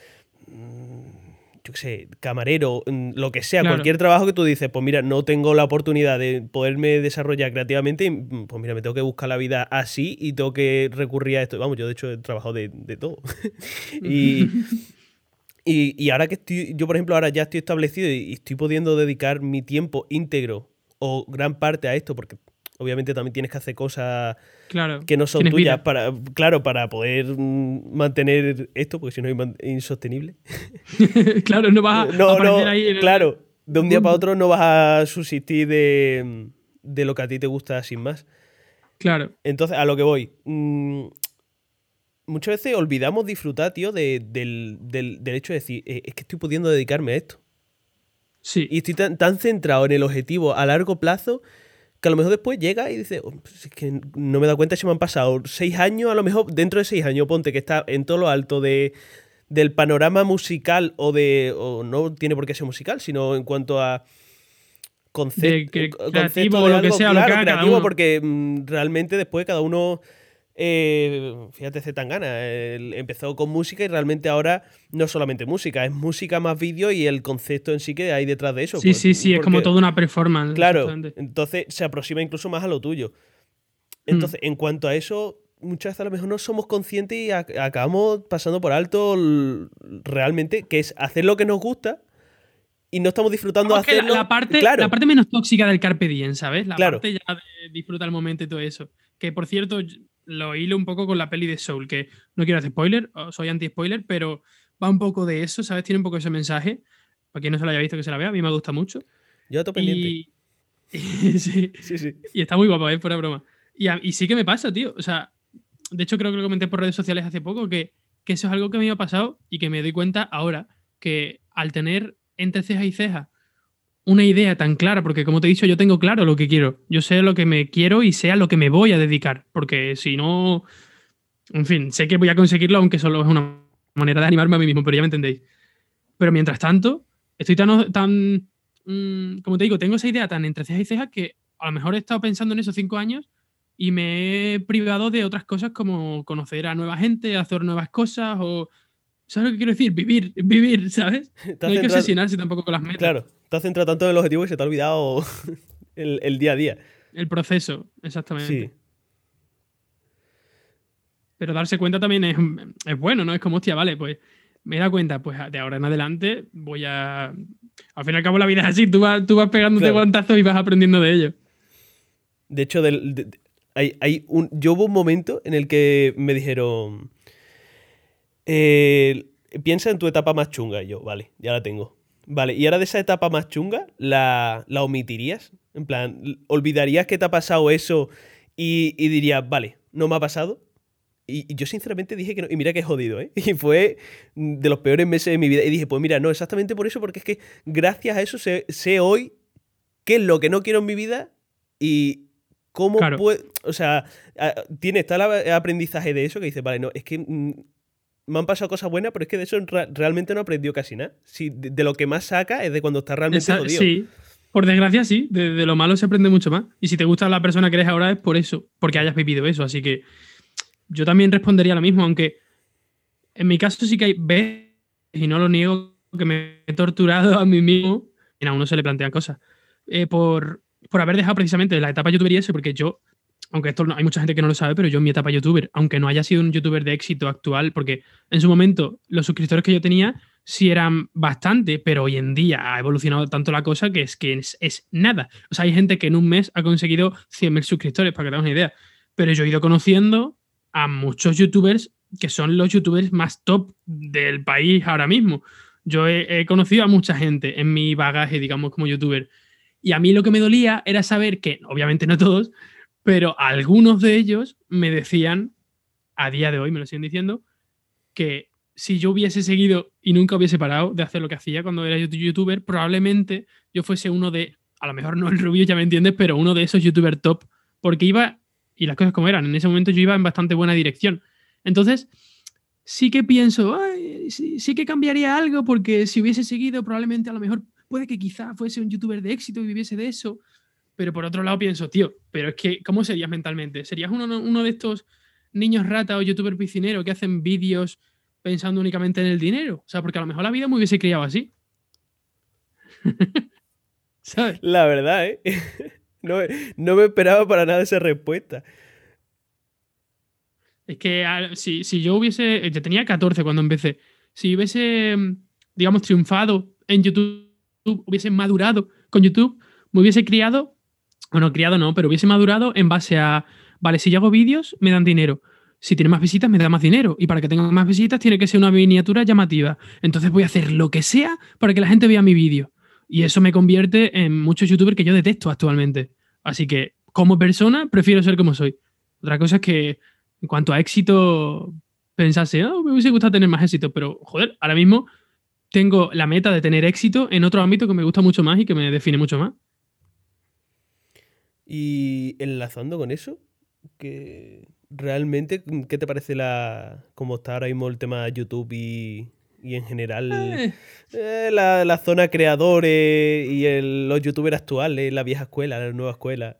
yo qué sé, camarero, mm, lo que sea, cualquier trabajo que tú dices, pues mira, no tengo la oportunidad de poderme desarrollar creativamente, mm, pues mira, me tengo que buscar la vida así y tengo que recurrir a esto. Vamos, yo de hecho he trabajado de, todo. y, y, ahora que estoy, yo por ejemplo, ahora ya estoy establecido y estoy pudiendo dedicar mi tiempo íntegro o gran parte a esto, porque obviamente también tienes que hacer cosas que no son tuyas para, claro, para poder mm, mantener esto, porque si no es insostenible. claro, no vas a, no, Claro, de un día para otro no vas a subsistir de, lo que a ti te gusta sin más. Claro. Entonces, a lo que voy. Mm, muchas veces olvidamos disfrutar, tío, del, hecho de decir, eh, es que estoy pudiendo dedicarme a esto. Sí. Y estoy tan centrado en el objetivo a largo plazo que a lo mejor después llega y dice, oh, pues es que no me he dado cuenta si me han pasado seis años, a lo mejor dentro de seis años, ponte que está en todo lo alto de, del panorama musical o de, o no tiene por qué ser musical, sino en cuanto a concepto, creativo o lo que sea, lo que creativo, porque mm, realmente después cada uno eh, fíjate, Zetangana empezó con música y realmente ahora no solamente música, es música más vídeo y el concepto en sí que hay detrás de eso. Sí, sí, sí, es como toda una performance. Claro, entonces se aproxima incluso más a lo tuyo. Entonces, mm. en cuanto a eso, muchas veces a lo mejor no somos conscientes y acabamos pasando por alto realmente, que es hacer lo que nos gusta y no estamos disfrutando de hacerlo. La, parte, la parte menos tóxica del Carpe Diem, ¿sabes? La parte ya de disfrutar el momento y todo eso. Que por cierto, lo hilo un poco con la peli de Soul, que no quiero hacer spoiler, soy anti-spoiler, pero va un poco de eso, ¿sabes? Tiene un poco ese mensaje. Para quien no se lo haya visto, que se la vea, a mí me gusta mucho. Yo estoy pendiente. Y... sí. sí, sí. Y está muy guapo, ¿eh? Fuera broma. Y, y sí que me pasa, tío. O sea, de hecho creo que lo comenté por redes sociales hace poco, que, que eso es algo que me ha pasado y que me doy cuenta ahora, que al tener entre ceja y ceja una idea tan clara, porque como te he dicho, yo tengo claro lo que quiero, yo sé lo que me quiero y sé a lo que me voy a dedicar, porque si no, en fin, sé que voy a conseguirlo, aunque solo es una manera de animarme a mí mismo, pero ya me entendéis. Pero mientras tanto, estoy tan, tan mm, como te digo, tengo esa idea tan entre cejas y cejas que a lo mejor he estado pensando en esos cinco años y me he privado de otras cosas como conocer a nueva gente, hacer nuevas cosas o... ¿Sabes lo que quiero decir? Vivir, vivir, ¿sabes? No hay que obsesionarse tampoco con las metas. Claro, te has centrado tanto en el objetivo y se te ha olvidado el, día a día. El proceso, exactamente. Sí. Pero darse cuenta también es, es bueno, ¿no? Es como, hostia, vale, pues me he dado cuenta, pues de ahora en adelante voy a. Al fin y al cabo, la vida es así, tú vas, tú vas pegándote guantazos y vas aprendiendo de ello. De hecho, hay, hay un, yo hubo un momento en el que me dijeron. Eh, piensa en tu etapa más chunga. Y yo, vale, ya la tengo. Vale, y ahora de esa etapa más chunga, ¿la, la omitirías? En plan, ¿olvidarías que te ha pasado eso y, y dirías, vale, no me ha pasado? Y, yo sinceramente dije que no. Y mira que jodido, ¿eh? Y fue de los peores meses de mi vida. Y dije, pues mira, no, exactamente por eso, porque es que gracias a eso sé, hoy qué es lo que no quiero en mi vida y cómo puedo. O sea, tiene, está el aprendizaje de eso que dice, vale, no, es que mm, me han pasado cosas buenas, pero es que de eso realmente no aprendió casi nada. Si de, lo que más saca es de cuando está realmente jodido. Sí. Por desgracia, sí, de, de, lo malo se aprende mucho más. Y si te gusta la persona que eres ahora es por eso, porque hayas vivido eso. Así que yo también respondería lo mismo, aunque en mi caso sí que hay veces, y no lo niego, que me he torturado a mí mismo, y a uno se le plantean cosas, eh, por, por haber dejado precisamente la etapa youtuber y eso, porque yo, aunque esto hay mucha gente que no lo sabe, pero yo en mi etapa youtuber, aunque no haya sido un youtuber de éxito actual, porque en su momento los suscriptores que yo tenía sí eran bastante, pero hoy en día ha evolucionado tanto la cosa que es que es, nada. O sea, hay gente que en un mes ha conseguido 100.000 suscriptores, para que te una idea. Pero yo he ido conociendo a muchos youtubers que son los youtubers más top del país ahora mismo. Yo he, conocido a mucha gente en mi bagaje, digamos, como youtuber. Y a mí lo que me dolía era saber que, obviamente no todos, pero algunos de ellos me decían, a día de hoy me lo siguen diciendo, que si yo hubiese seguido y nunca hubiese parado de hacer lo que hacía cuando era youtuber, probablemente yo fuese uno de, a lo mejor no el Rubio, ya me entiendes, pero uno de esos youtubers top, porque iba y las cosas como eran. En ese momento yo iba en bastante buena dirección. Entonces, sí que pienso, sí, que cambiaría algo porque si hubiese seguido, probablemente a lo mejor puede que quizá fuese un youtuber de éxito y viviese de eso. Pero por otro lado pienso, tío, pero es que, ¿cómo serías mentalmente? ¿Serías uno, uno de estos niños rata o youtuber piscinero que hacen vídeos pensando únicamente en el dinero? O sea, porque a lo mejor la vida me hubiese criado así. ¿Sabes? La verdad, ¿eh? No, me esperaba para nada esa respuesta. Es que si, yo hubiese. Yo tenía 14 cuando empecé. Si hubiese, digamos, triunfado en YouTube, hubiese madurado con YouTube, me hubiese criado. Bueno, criado no, pero hubiese madurado en base a. Vale, si yo hago vídeos, me dan dinero. Si tiene más visitas, me da más dinero. Y para que tenga más visitas, tiene que ser una miniatura llamativa. Entonces voy a hacer lo que sea para que la gente vea mi vídeo. Y eso me convierte en muchos youtubers que yo detesto actualmente. Así que, como persona, prefiero ser como soy. Otra cosa es que, en cuanto a éxito, pensase, oh, me hubiese gustado tener más éxito, pero joder, ahora mismo tengo la meta de tener éxito en otro ámbito que me gusta mucho más y que me define mucho más. Y enlazando con eso, que realmente, ¿qué te parece la cómo está ahora mismo el tema de YouTube y, y en general eh. Eh, la, zona creadores y los youtubers actuales, la vieja escuela, la nueva escuela.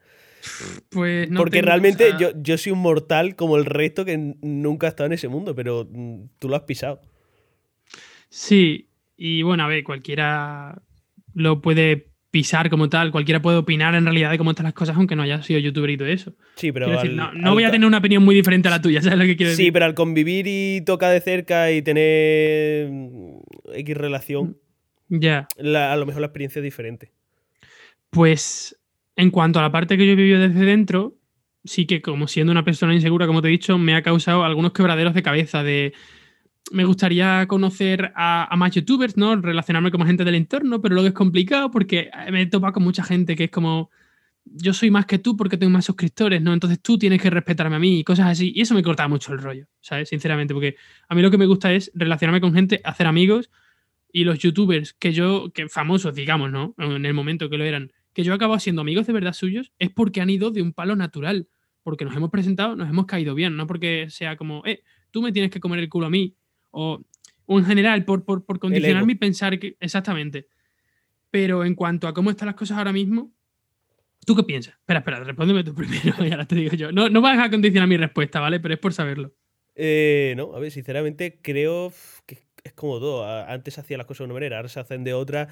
Pues no Porque realmente yo, yo soy un mortal como el resto que nunca ha estado en ese mundo, pero mm, tú lo has pisado. Sí, y bueno, a ver, cualquiera lo puede pisar como tal, cualquiera puede opinar en realidad de cómo están las cosas, aunque no haya sido youtuber y todo eso. Sí, pero. no, voy a tener una opinión muy diferente a la tuya, ¿sabes lo que quiero decir? Sí, pero al convivir y tocar de cerca y tener X relación. Ya. a lo mejor la experiencia es diferente. Pues en cuanto a la parte que yo he vivido desde dentro, sí que como siendo una persona insegura, como te he dicho, me ha causado algunos quebraderos de cabeza de me gustaría conocer a, más youtubers, ¿no? Relacionarme con más gente del entorno, pero luego es complicado porque me he topado con mucha gente que es como yo soy más que tú porque tengo más suscriptores, ¿no? Entonces tú tienes que respetarme a mí y cosas así. Y eso me cortaba mucho el rollo, ¿sabes? Sinceramente, porque a mí lo que me gusta es relacionarme con gente, hacer amigos y los youtubers que yo, que famosos, digamos, ¿no? En el momento que lo eran, que yo acabo siendo amigos de verdad suyos, es porque han ido de un palo natural. Porque nos hemos presentado, nos hemos caído bien, no porque sea como, eh, tú me tienes que comer el culo a mí. O, en general, por, por, por condicionar mi pensar que. Exactamente. Pero en cuanto a cómo están las cosas ahora mismo, ¿tú qué piensas? Espera, espera, respóndeme tú primero y ahora te digo yo. No, no vas a condicionar mi respuesta, ¿vale? Pero es por saberlo. Eh, no, a ver, sinceramente creo que es como todo. Antes hacía las cosas de una manera, ahora se hacen de otra.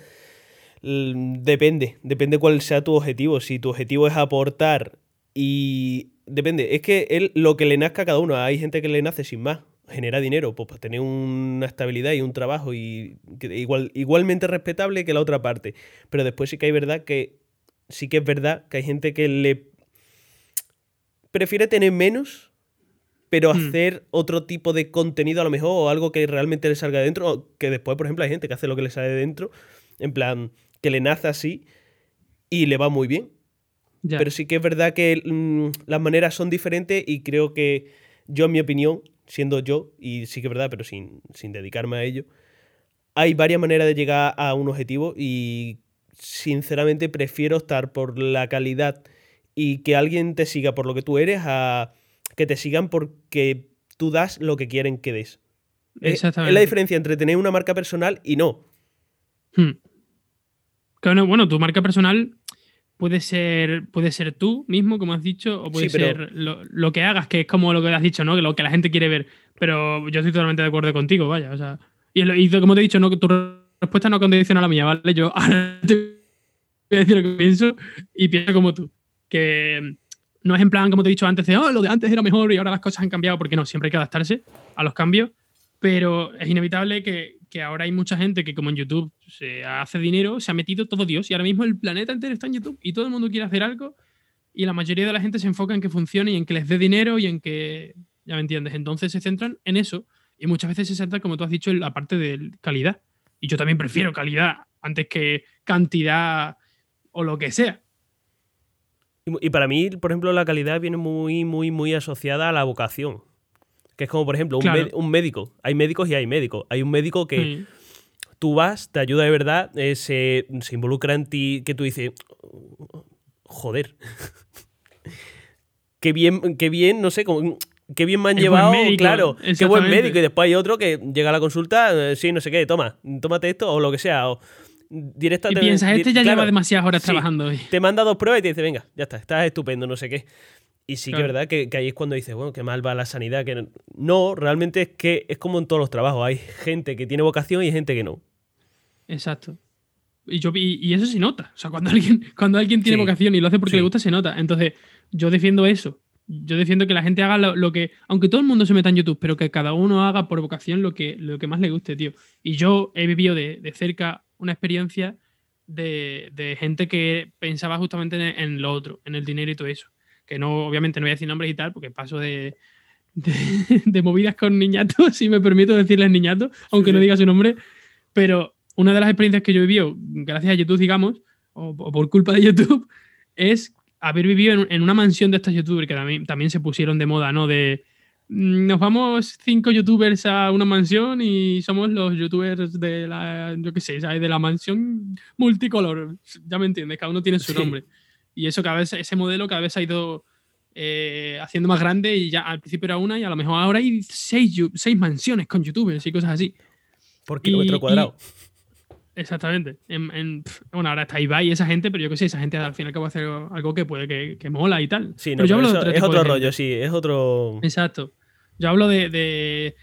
Depende, depende cuál sea tu objetivo. Si tu objetivo es aportar y. Depende, es que él, lo que le nazca a cada uno, hay gente que le nace sin más, genera dinero, pues para tener una estabilidad y un trabajo y igual, igualmente respetable que la otra parte. Pero después sí que hay verdad que sí que es verdad que hay gente que le prefiere tener menos pero hmm. hacer otro tipo de contenido a lo mejor o algo que realmente le salga de dentro, o que después, por ejemplo, hay gente que hace lo que le sale de dentro, en plan, que le nace así y le va muy bien. Pero sí que es verdad que mm, las maneras son diferentes y creo que yo, en mi opinión, siendo yo, y sí que es verdad, pero sin, sin dedicarme a ello, hay varias maneras de llegar a un objetivo y sinceramente prefiero estar por la calidad y que alguien te siga por lo que tú eres a que te sigan porque tú das lo que quieren que des. Exactamente. Es la diferencia entre tener una marca personal y no. Hmm. bueno, tu marca personal puede ser, puede ser tú mismo, como has dicho, o puede ser lo, que hagas, que es como lo que has dicho, ¿no? Lo que la gente quiere ver. Pero yo estoy totalmente de acuerdo contigo, vaya. O sea, y, como te he dicho, no, tu respuesta no condiciona la mía, ¿vale? Yo ahora te voy a decir lo que pienso y pienso como tú. Que no es en plan, como te he dicho antes, de, oh, lo de antes era mejor y ahora las cosas han cambiado, porque no, siempre hay que adaptarse a los cambios, pero es inevitable que, ahora hay mucha gente que como en YouTube se hace dinero, se ha metido todo Dios y ahora mismo el planeta entero está en YouTube y todo el mundo quiere hacer algo y la mayoría de la gente se enfoca en que funcione y en que les dé dinero y en que, ya me entiendes, entonces se centran en eso y muchas veces se centran, como tú has dicho, en la parte de calidad. Y yo también prefiero calidad antes que cantidad o lo que sea. Y, para mí, por ejemplo, la calidad viene muy, muy, muy asociada a la vocación. Que es como, por ejemplo, un, médico. Hay médicos y hay médicos. Hay un médico que tú vas, te ayuda de verdad, eh, se, involucra en ti, que tú dices, joder. qué bien, qué bien, no sé, qué bien me han llevado, claro, qué buen médico. Y después hay otro que llega a la consulta, eh, sí, no sé qué, toma, tómate esto o lo que sea. O, directamente. Y piensas, este ya lleva demasiadas horas trabajando hoy. Te manda dos pruebas y te dice, venga, ya está, estás estupendo, no sé qué. Y sí que es verdad que, ahí es cuando dices, bueno, qué mal va la sanidad. Que no, realmente es que es como en todos los trabajos. Hay gente que tiene vocación y gente que no. Exacto. Y, yo, y, eso se nota. O sea, cuando alguien, cuando alguien tiene vocación y lo hace porque le gusta, se nota. Entonces, yo defiendo eso. Yo defiendo que la gente haga lo, que, aunque todo el mundo se meta en YouTube, pero que cada uno haga por vocación lo que, lo que más le guste, tío. Y yo he vivido de, de cerca una experiencia de, gente que pensaba justamente en, lo otro, en el dinero y todo eso. Que no, obviamente no voy a decir nombres y tal, porque paso de, de, movidas con niñatos, si me permito decirles niñatos, aunque no diga su nombre. Pero una de las experiencias que yo he vivido, gracias a YouTube, digamos, o, por culpa de YouTube, es haber vivido en, en, una mansión de estas youtubers que también, también se pusieron de moda, ¿no? De, Mm, nos vamos cinco youtubers a una mansión y somos los youtubers de la, yo qué sé, de la mansión multicolor. Ya me entiendes, cada uno tiene su nombre. Y eso cada vez, ese modelo cada vez ha ido eh, haciendo más grande y ya al principio era una y a lo mejor ahora hay seis, seis mansiones con youtubers y cosas así. Por kilómetro cuadrado. exactamente. bueno, ahora está Ibai y esa gente, pero yo qué sé, esa gente al final acaba de hacer algo que puede que, que mola y tal. Sí, no, pero yo es otro rollo, sí, es otro. Exacto. Yo hablo de,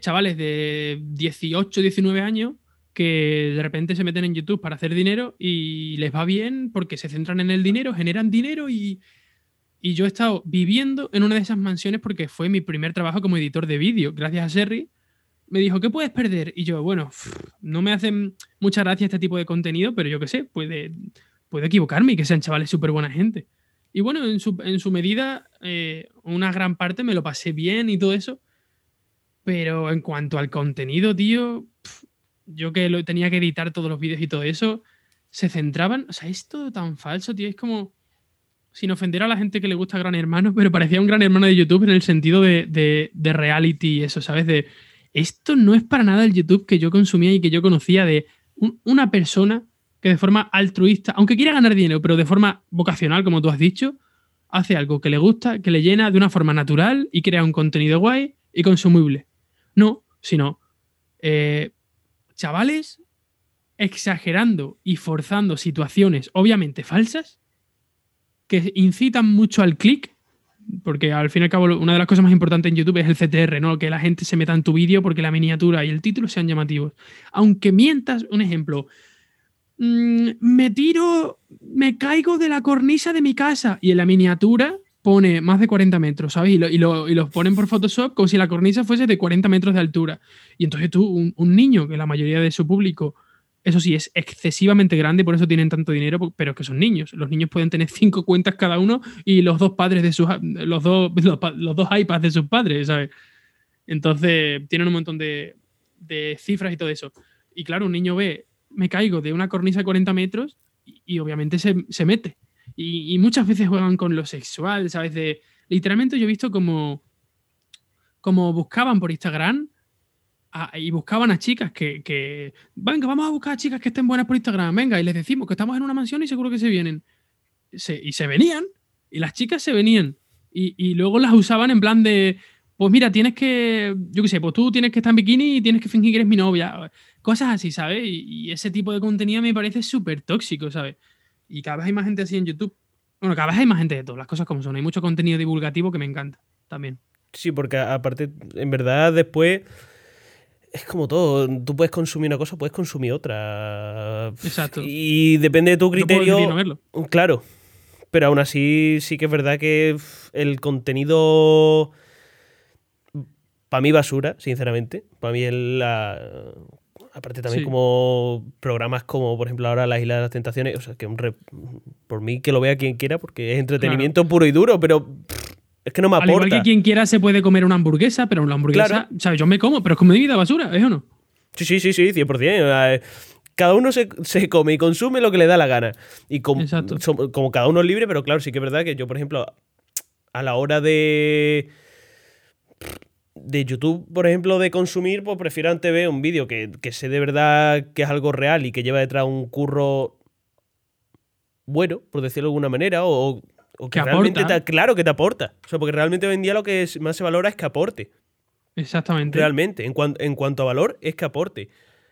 chavales de 18, 19 años que de repente se meten en YouTube para hacer dinero y les va bien porque se centran en el dinero, generan dinero y, yo he estado viviendo en una de esas mansiones porque fue mi primer trabajo como editor de vídeo. Gracias a Serry me dijo, ¿qué puedes perder? Y yo, bueno, no me hacen mucha gracia este tipo de contenido, pero yo qué sé, puede, puede equivocarme y que sean chavales súper buena gente. Y bueno, en su, en su medida, eh, una gran parte me lo pasé bien y todo eso. Pero en cuanto al contenido, tío, yo que lo, tenía que editar todos los vídeos y todo eso, se centraban. O sea, es todo tan falso, tío. Es como. sin ofender a la gente que le gusta Gran Hermano, pero parecía un Gran Hermano de YouTube en el sentido de, de, reality y eso, ¿sabes? De esto no es para nada el YouTube que yo consumía y que yo conocía de una persona que de forma altruista, aunque quiera ganar dinero, pero de forma vocacional, como tú has dicho, hace algo que le gusta, que le llena de una forma natural y crea un contenido guay y consumible. No, sino eh, chavales exagerando y forzando situaciones obviamente falsas que incitan mucho al clic, porque al fin y al cabo una de las cosas más importantes en YouTube es el CTR, ¿no? Que la gente se meta en tu vídeo porque la miniatura y el título sean llamativos. Aunque mientas, un ejemplo, mm, me tiro, me caigo de la cornisa de mi casa y en la miniatura pone más de 40 metros, ¿sabes? Y, los ponen por Photoshop como si la cornisa fuese de 40 metros de altura. Y entonces tú, un, niño, que la mayoría de su público, eso sí, es excesivamente grande, por eso tienen tanto dinero, pero que son niños. Los niños pueden tener cinco cuentas cada uno y los dos padres de sus, los dos, los, dos iPads de sus padres, ¿sabes? Entonces tienen un montón de, cifras y todo eso. Y claro, un niño ve, me caigo de una cornisa de 40 metros y, obviamente se, se mete. Y, muchas veces juegan con lo sexual, ¿sabes? De, literalmente yo he visto como, como buscaban por Instagram y buscaban a chicas que, que, venga, vamos a buscar a chicas que estén buenas por Instagram, venga, y les decimos que estamos en una mansión y seguro que se vienen. y se venían, y las chicas se venían. Y, y, luego las usaban en plan de, pues mira, tienes que, yo qué sé, pues tú tienes que estar en bikini y tienes que fingir que eres mi novia. Cosas así, ¿sabes? Y, y ese tipo de contenido me parece súper tóxico, ¿sabes? Y cada vez hay más gente así en YouTube. Bueno, cada vez hay más gente de todas las cosas como son. Hay mucho contenido divulgativo que me encanta también. Sí, porque aparte, en verdad, después es como todo. Tú puedes consumir una cosa, puedes consumir otra. Exacto. Y depende de tu criterio. Claro. Pero aún así, sí que es verdad que el contenido. Para mí, basura, sinceramente. Para mí es la Aparte también como programas como, por ejemplo, ahora La Isla de las Tentaciones, o sea, que por mí que lo vea quien quiera, porque es entretenimiento puro y duro, pero es que no me aporta. Al igual que quien quiera se puede comer una hamburguesa, pero una hamburguesa, ¿sabes? Yo me como, pero es como de vida basura, ¿es o no? Sí, sí, sí, sí, 100%. Cada uno se, come y consume lo que le da la gana. Y como, como cada uno es libre, pero claro, sí que es verdad que yo, por ejemplo, a la hora de de YouTube, por ejemplo, de consumir, pues prefiero antes ver un vídeo que, sé de verdad que es algo real y que lleva detrás un curro bueno, por decirlo de alguna manera, o, que, realmente te, claro que te aporta. O sea, porque realmente hoy en día lo que más se valora es que aporte. Exactamente. Realmente, en, en cuanto a valor, es que aporte.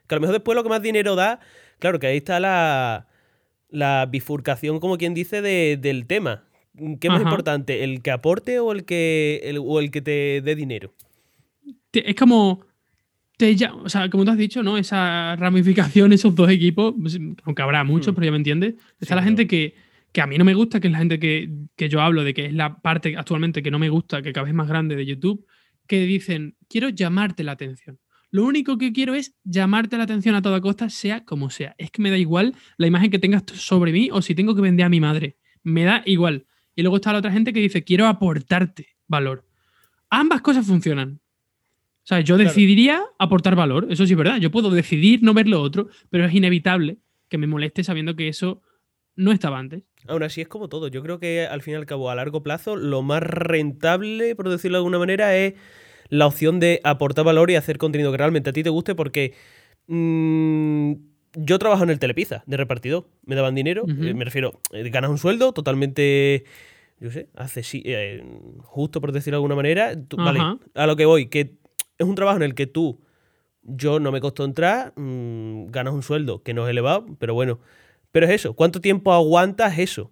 Que a lo mejor después lo que más dinero da, claro que ahí está la, la bifurcación, como quien dice, del tema. ¿Qué es más importante, el que aporte o el que, o el que te dé dinero? Es como. Te, o sea, como tú has dicho, ¿no? Esa ramificación, esos dos equipos, pues, aunque habrá muchos, mm. pero ya me entiendes. Está la gente que, que, a mí no me gusta, que es la gente que, que yo hablo de que es la parte actualmente que no me gusta, que cada vez más grande de YouTube, que dicen, quiero llamarte la atención. Lo único que quiero es llamarte la atención a toda costa, sea como sea. Es que me da igual la imagen que tengas sobre mí o si tengo que vender a mi madre. Me da igual. Y luego está la otra gente que dice, quiero aportarte valor. Ambas cosas funcionan. O sea, yo decidiría aportar valor, eso sí es verdad. Yo puedo decidir no ver lo otro, pero es inevitable que me moleste sabiendo que eso no estaba antes. Aún así es como todo. Yo creo que al fin y al cabo, a largo plazo, lo más rentable, por decirlo de alguna manera, es la opción de aportar valor y hacer contenido que realmente a ti te guste porque mm, yo trabajo en el Telepizza de repartidor. Me daban dinero, eh, me refiero, eh, ganas un sueldo totalmente yo sé, hace eh, justo por decirlo de alguna manera. vale, a lo que voy, que es un trabajo en el que tú, yo no me costó entrar, mm, ganas un sueldo que no es elevado, pero bueno. Pero es eso, ¿cuánto tiempo aguantas eso?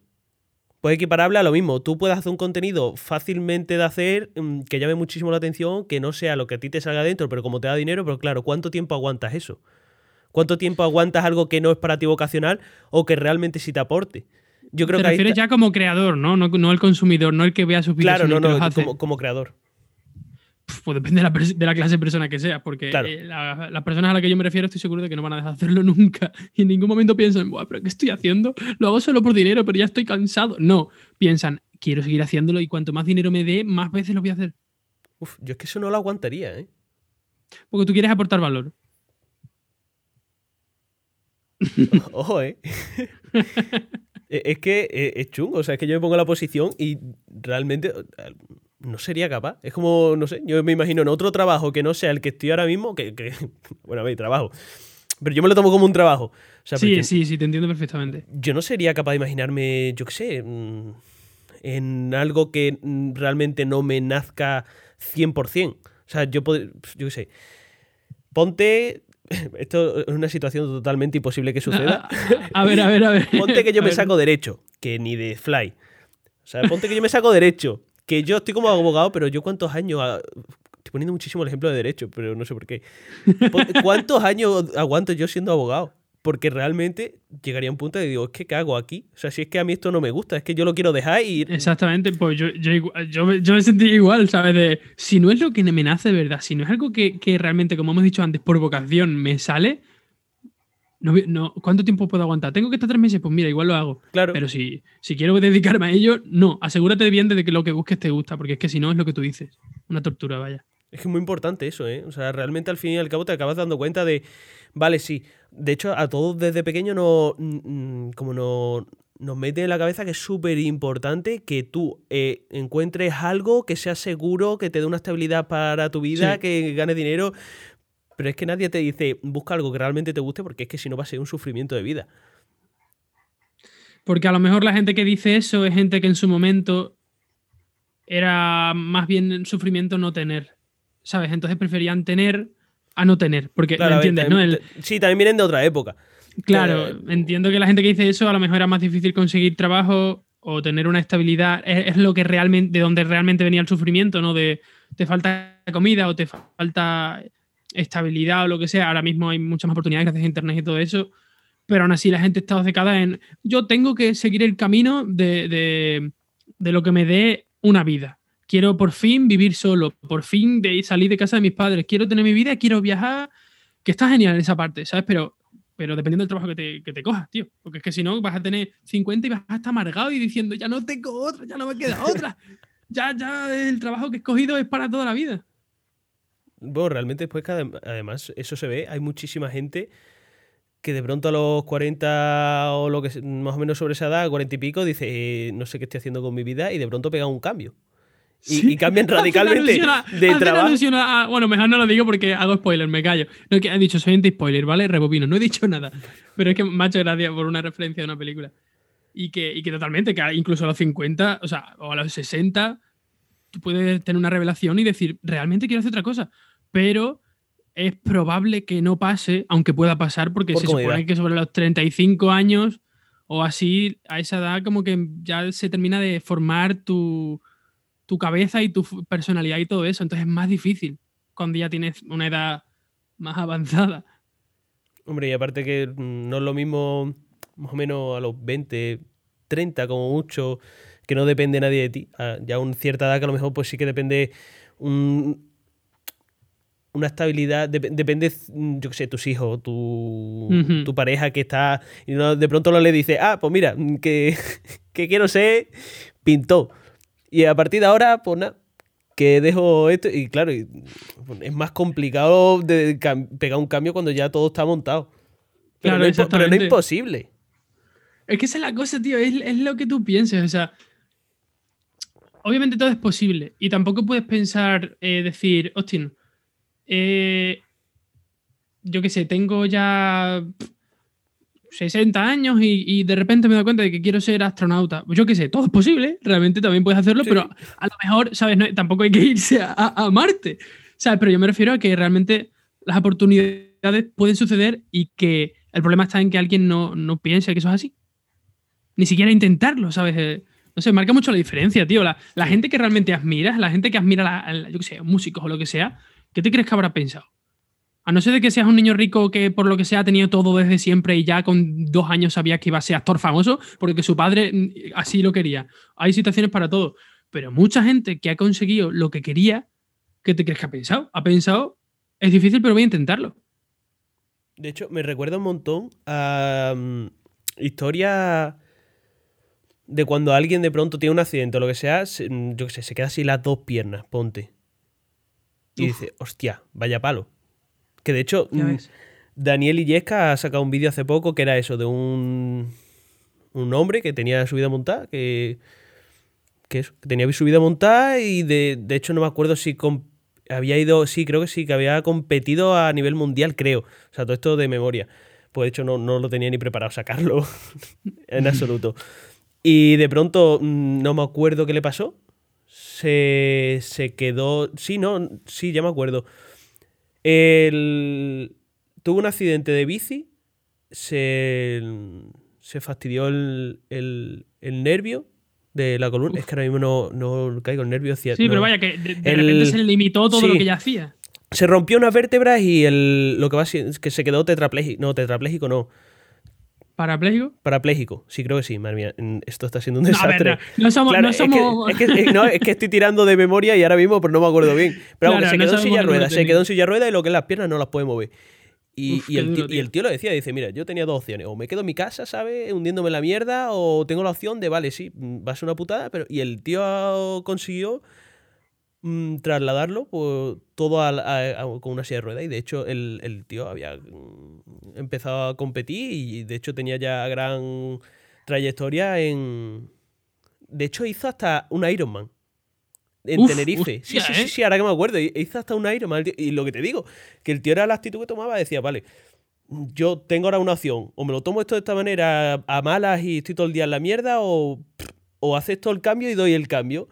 Pues equiparable a lo mismo. Tú puedes hacer un contenido fácilmente de hacer, mm, que llame muchísimo la atención, que no sea lo que a ti te salga dentro, pero como te da dinero, pero claro, ¿cuánto tiempo aguantas eso? ¿Cuánto tiempo aguantas algo que no es para ti vocacional o que realmente sí te aporte? Yo creo te que refieres ya como creador, ¿no? ¿no? el consumidor, no el que vea sus vídeos. Claro, no, no, como, como creador pues depende de la, clase de persona que sea, porque eh, las personas a las que yo me refiero estoy seguro de que no van a dejar de hacerlo nunca. Y en ningún momento piensan, pero ¿qué estoy haciendo? Lo hago solo por dinero, pero ya estoy cansado. No, piensan, quiero seguir haciéndolo y cuanto más dinero me dé, más veces lo voy a hacer. Uf, yo es que eso no lo aguantaría, ¿eh? Porque tú quieres aportar valor. Ojo, ¿eh? E, es que e, es chungo, o sea, es que yo me pongo en la posición y realmente no sería capaz. Es como, no sé, yo me imagino en otro trabajo que no sea el que estoy ahora mismo, que, que bueno, a ver, trabajo. Pero yo me lo tomo como un trabajo. sí, sí, sí, te entiendo perfectamente. Yo no sería capaz de imaginarme, yo qué sé, mm, en algo que mm, realmente no me nazca 100%. O sea, yo, yo qué sé, ponte esto es una situación totalmente imposible que suceda. A, ver, a ver, a ver. Ponte que yo me saco derecho, que ni de fly. O sea, ponte que yo me saco derecho, que yo estoy como abogado, pero yo cuántos años... Estoy poniendo muchísimo el ejemplo de derecho, pero no sé por qué. ¿Cuántos años aguanto yo siendo abogado? porque realmente llegaría un punto de digo, es que ¿qué hago aquí? O sea, si es que a mí esto no me gusta, es que yo lo quiero dejar y... Exactamente, pues yo, yo, me sentí igual, ¿sabes? De, si no es lo que me nace de verdad, si no es algo que, realmente, como hemos dicho antes, por vocación me sale, no, ¿cuánto tiempo puedo aguantar? ¿Tengo que estar tres meses? Pues mira, igual lo hago. Claro. Pero si, si quiero dedicarme a ello, no, asegúrate bien de que lo que busques te gusta, porque es que si no es lo que tú dices, una tortura, vaya. Es que es muy importante eso, ¿eh? O sea, realmente al fin y al cabo te acabas dando cuenta de, vale, sí, de hecho, a todos desde pequeño no, mm, como no, nos mete en la cabeza que es súper importante que tú eh, encuentres algo que sea seguro, que te dé una estabilidad para tu vida, que ganes dinero. Pero es que nadie te dice, busca algo que realmente te guste, porque es que si no va a ser un sufrimiento de vida. Porque a lo mejor la gente que dice eso es gente que en su momento era más bien sufrimiento no tener. ¿Sabes? Entonces preferían tener a no tener. Porque, ¿me entiendes? ¿no? Sí, también vienen de otra época. Claro, entiendo que la gente que dice eso a lo mejor era más difícil conseguir trabajo o tener una estabilidad. Es, lo que realmente, de donde realmente venía el sufrimiento, ¿no? De te falta comida o te falta estabilidad o lo que sea. Ahora mismo hay muchas más oportunidades gracias a internet y todo eso. Pero aún así la gente está obcecada en yo tengo que seguir el camino de, de lo que me dé una vida quiero por fin vivir solo, por fin de salir de casa de mis padres, quiero tener mi vida, quiero viajar, que está genial en esa parte, ¿sabes? Pero, pero dependiendo del trabajo que te, que te cojas, tío. Porque es que si no, vas a tener 50 y vas a estar amargado y diciendo, ya no tengo otra, ya no me queda otra. ya, ya el trabajo que he escogido es para toda la vida. Bueno, realmente después que además eso se ve, hay muchísima gente que de pronto a los 40 o lo que más o menos sobre esa edad, 40 y pico, dice, eh, no sé qué estoy haciendo con mi vida y de pronto pega un cambio y, cambian radicalmente de trabajo. bueno, mejor no lo digo porque hago spoiler, me callo. No, que he dicho, soy anti-spoiler, ¿vale? Rebobino, no he dicho nada. Pero es que me ha hecho gracia por una referencia de una película. Y que, y que totalmente, que incluso a los 50, o sea, o a los 60, tú puedes tener una revelación y decir, realmente quiero hacer otra cosa. Pero es probable que no pase, aunque pueda pasar, porque se supone que sobre los 35 años o así, a esa edad, como que ya se termina de formar tu tu cabeza y tu personalidad y todo eso. Entonces es más difícil cuando ya tienes una edad más avanzada. Hombre, y aparte que no es lo mismo más o menos a los 20, 30 como mucho, que no depende nadie de ti. Ya a una cierta edad que a lo mejor pues sí que depende una estabilidad, depende, yo qué sé, tus hijos, tu, tu pareja que está, y de pronto no le dice, ah, pues mira, que, que quiero ser pintor y a partir de ahora, pues nada, que dejo esto. Y claro, es más complicado de pegar un cambio cuando ya todo está montado. Pero, no, es, imposible. Es que esa es la cosa, tío, es, lo que tú pienses. O sea, obviamente todo es posible. Y tampoco puedes pensar, eh, decir, Austin, eh, yo qué sé, tengo ya 60 años y, de repente me doy cuenta de que quiero ser astronauta. Pues yo qué sé, todo es posible, realmente también puedes hacerlo, pero a lo mejor, ¿sabes? tampoco hay que irse a, Marte, ¿sabes? Pero yo me refiero a que realmente las oportunidades pueden suceder y que el problema está en que alguien no, no piense que eso es así. Ni siquiera intentarlo, ¿sabes? Eh, no sé, marca mucho la diferencia, tío. La, la gente que realmente admiras, la gente que admira, a, yo qué sé, músicos o lo que sea, ¿qué te crees que habrá pensado? A no ser de que seas un niño rico que por lo que sea ha tenido todo desde siempre y ya con dos años sabía que iba a ser actor famoso porque su padre mm, así lo quería. Hay situaciones para todo. Pero mucha gente que ha conseguido lo que quería, ¿qué te crees que ha pensado? Ha pensado, es difícil, pero voy a intentarlo. De hecho, me recuerda un montón a mm, historia de cuando alguien de pronto tiene un accidente o lo que sea, mm, yo qué sé, se queda así las dos piernas, ponte. Y dice, hostia, vaya palo. Que de hecho, mm, Daniel Illesca ha sacado un vídeo hace poco que era eso, de un, un hombre que tenía su vida montada, que, que, eso, que tenía su vida montada y de, de hecho no me acuerdo si había ido, sí, creo que sí, que había competido a nivel mundial, creo. O sea, todo esto de memoria. Pues de hecho no, no lo tenía ni preparado sacarlo en absoluto. Y de pronto mm, no me acuerdo qué le pasó. Se, se quedó. Sí, no, sí, ya me acuerdo. El, tuvo un accidente de bici. Se, se fastidió el, el- el nervio de la columna. Es que ahora mismo no, no caigo el nervio. hacia- Sí, no. pero vaya, que de, de El- repente se limitó todo sí. lo que ya hacía. Se rompió unas vértebras y el, lo que va siendo es que se quedó tetrapléjico. No, tetrapléjico no. ¿Parapléjico? Parapléjico. Sí, creo que sí. Madre mía, esto está siendo un No, a ver, desastre. no, no somos. Claro, no es que- somos... Es, que, es- no, es que estoy tirando de memoria y ahora mismo pues no me acuerdo bien. Pero Claro, se quedó en silla ruedas, se quedó en silla de ruedas y lo que es las piernas no las puede mover. Y, Uf, y qué el, tío, y el tío. tío lo decía, dice, mira, yo tenía dos opciones, o me quedo en mi casa, ¿sabes? Hundiéndome en la mierda, o tengo la opción de, vale, sí, va a ser una putada, pero... Y el tío consiguió mm, trasladarlo pues, todo a- a- con una silla de ruedas y de hecho el, el tío había mm, empezado a competir y de hecho tenía ya gran trayectoria en... De hecho hizo hasta un Ironman. En Uf, Tenerife. sí, hostia, sí, sí, ¿eh? sí, ahora que me acuerdo. Hizo hasta un Ironman. Y lo que te digo, que el tío era la actitud que tomaba, decía, vale, yo tengo ahora una opción. O me lo tomo esto de esta manera a malas y estoy todo el día en la mierda, o, o acepto el cambio y doy el cambio.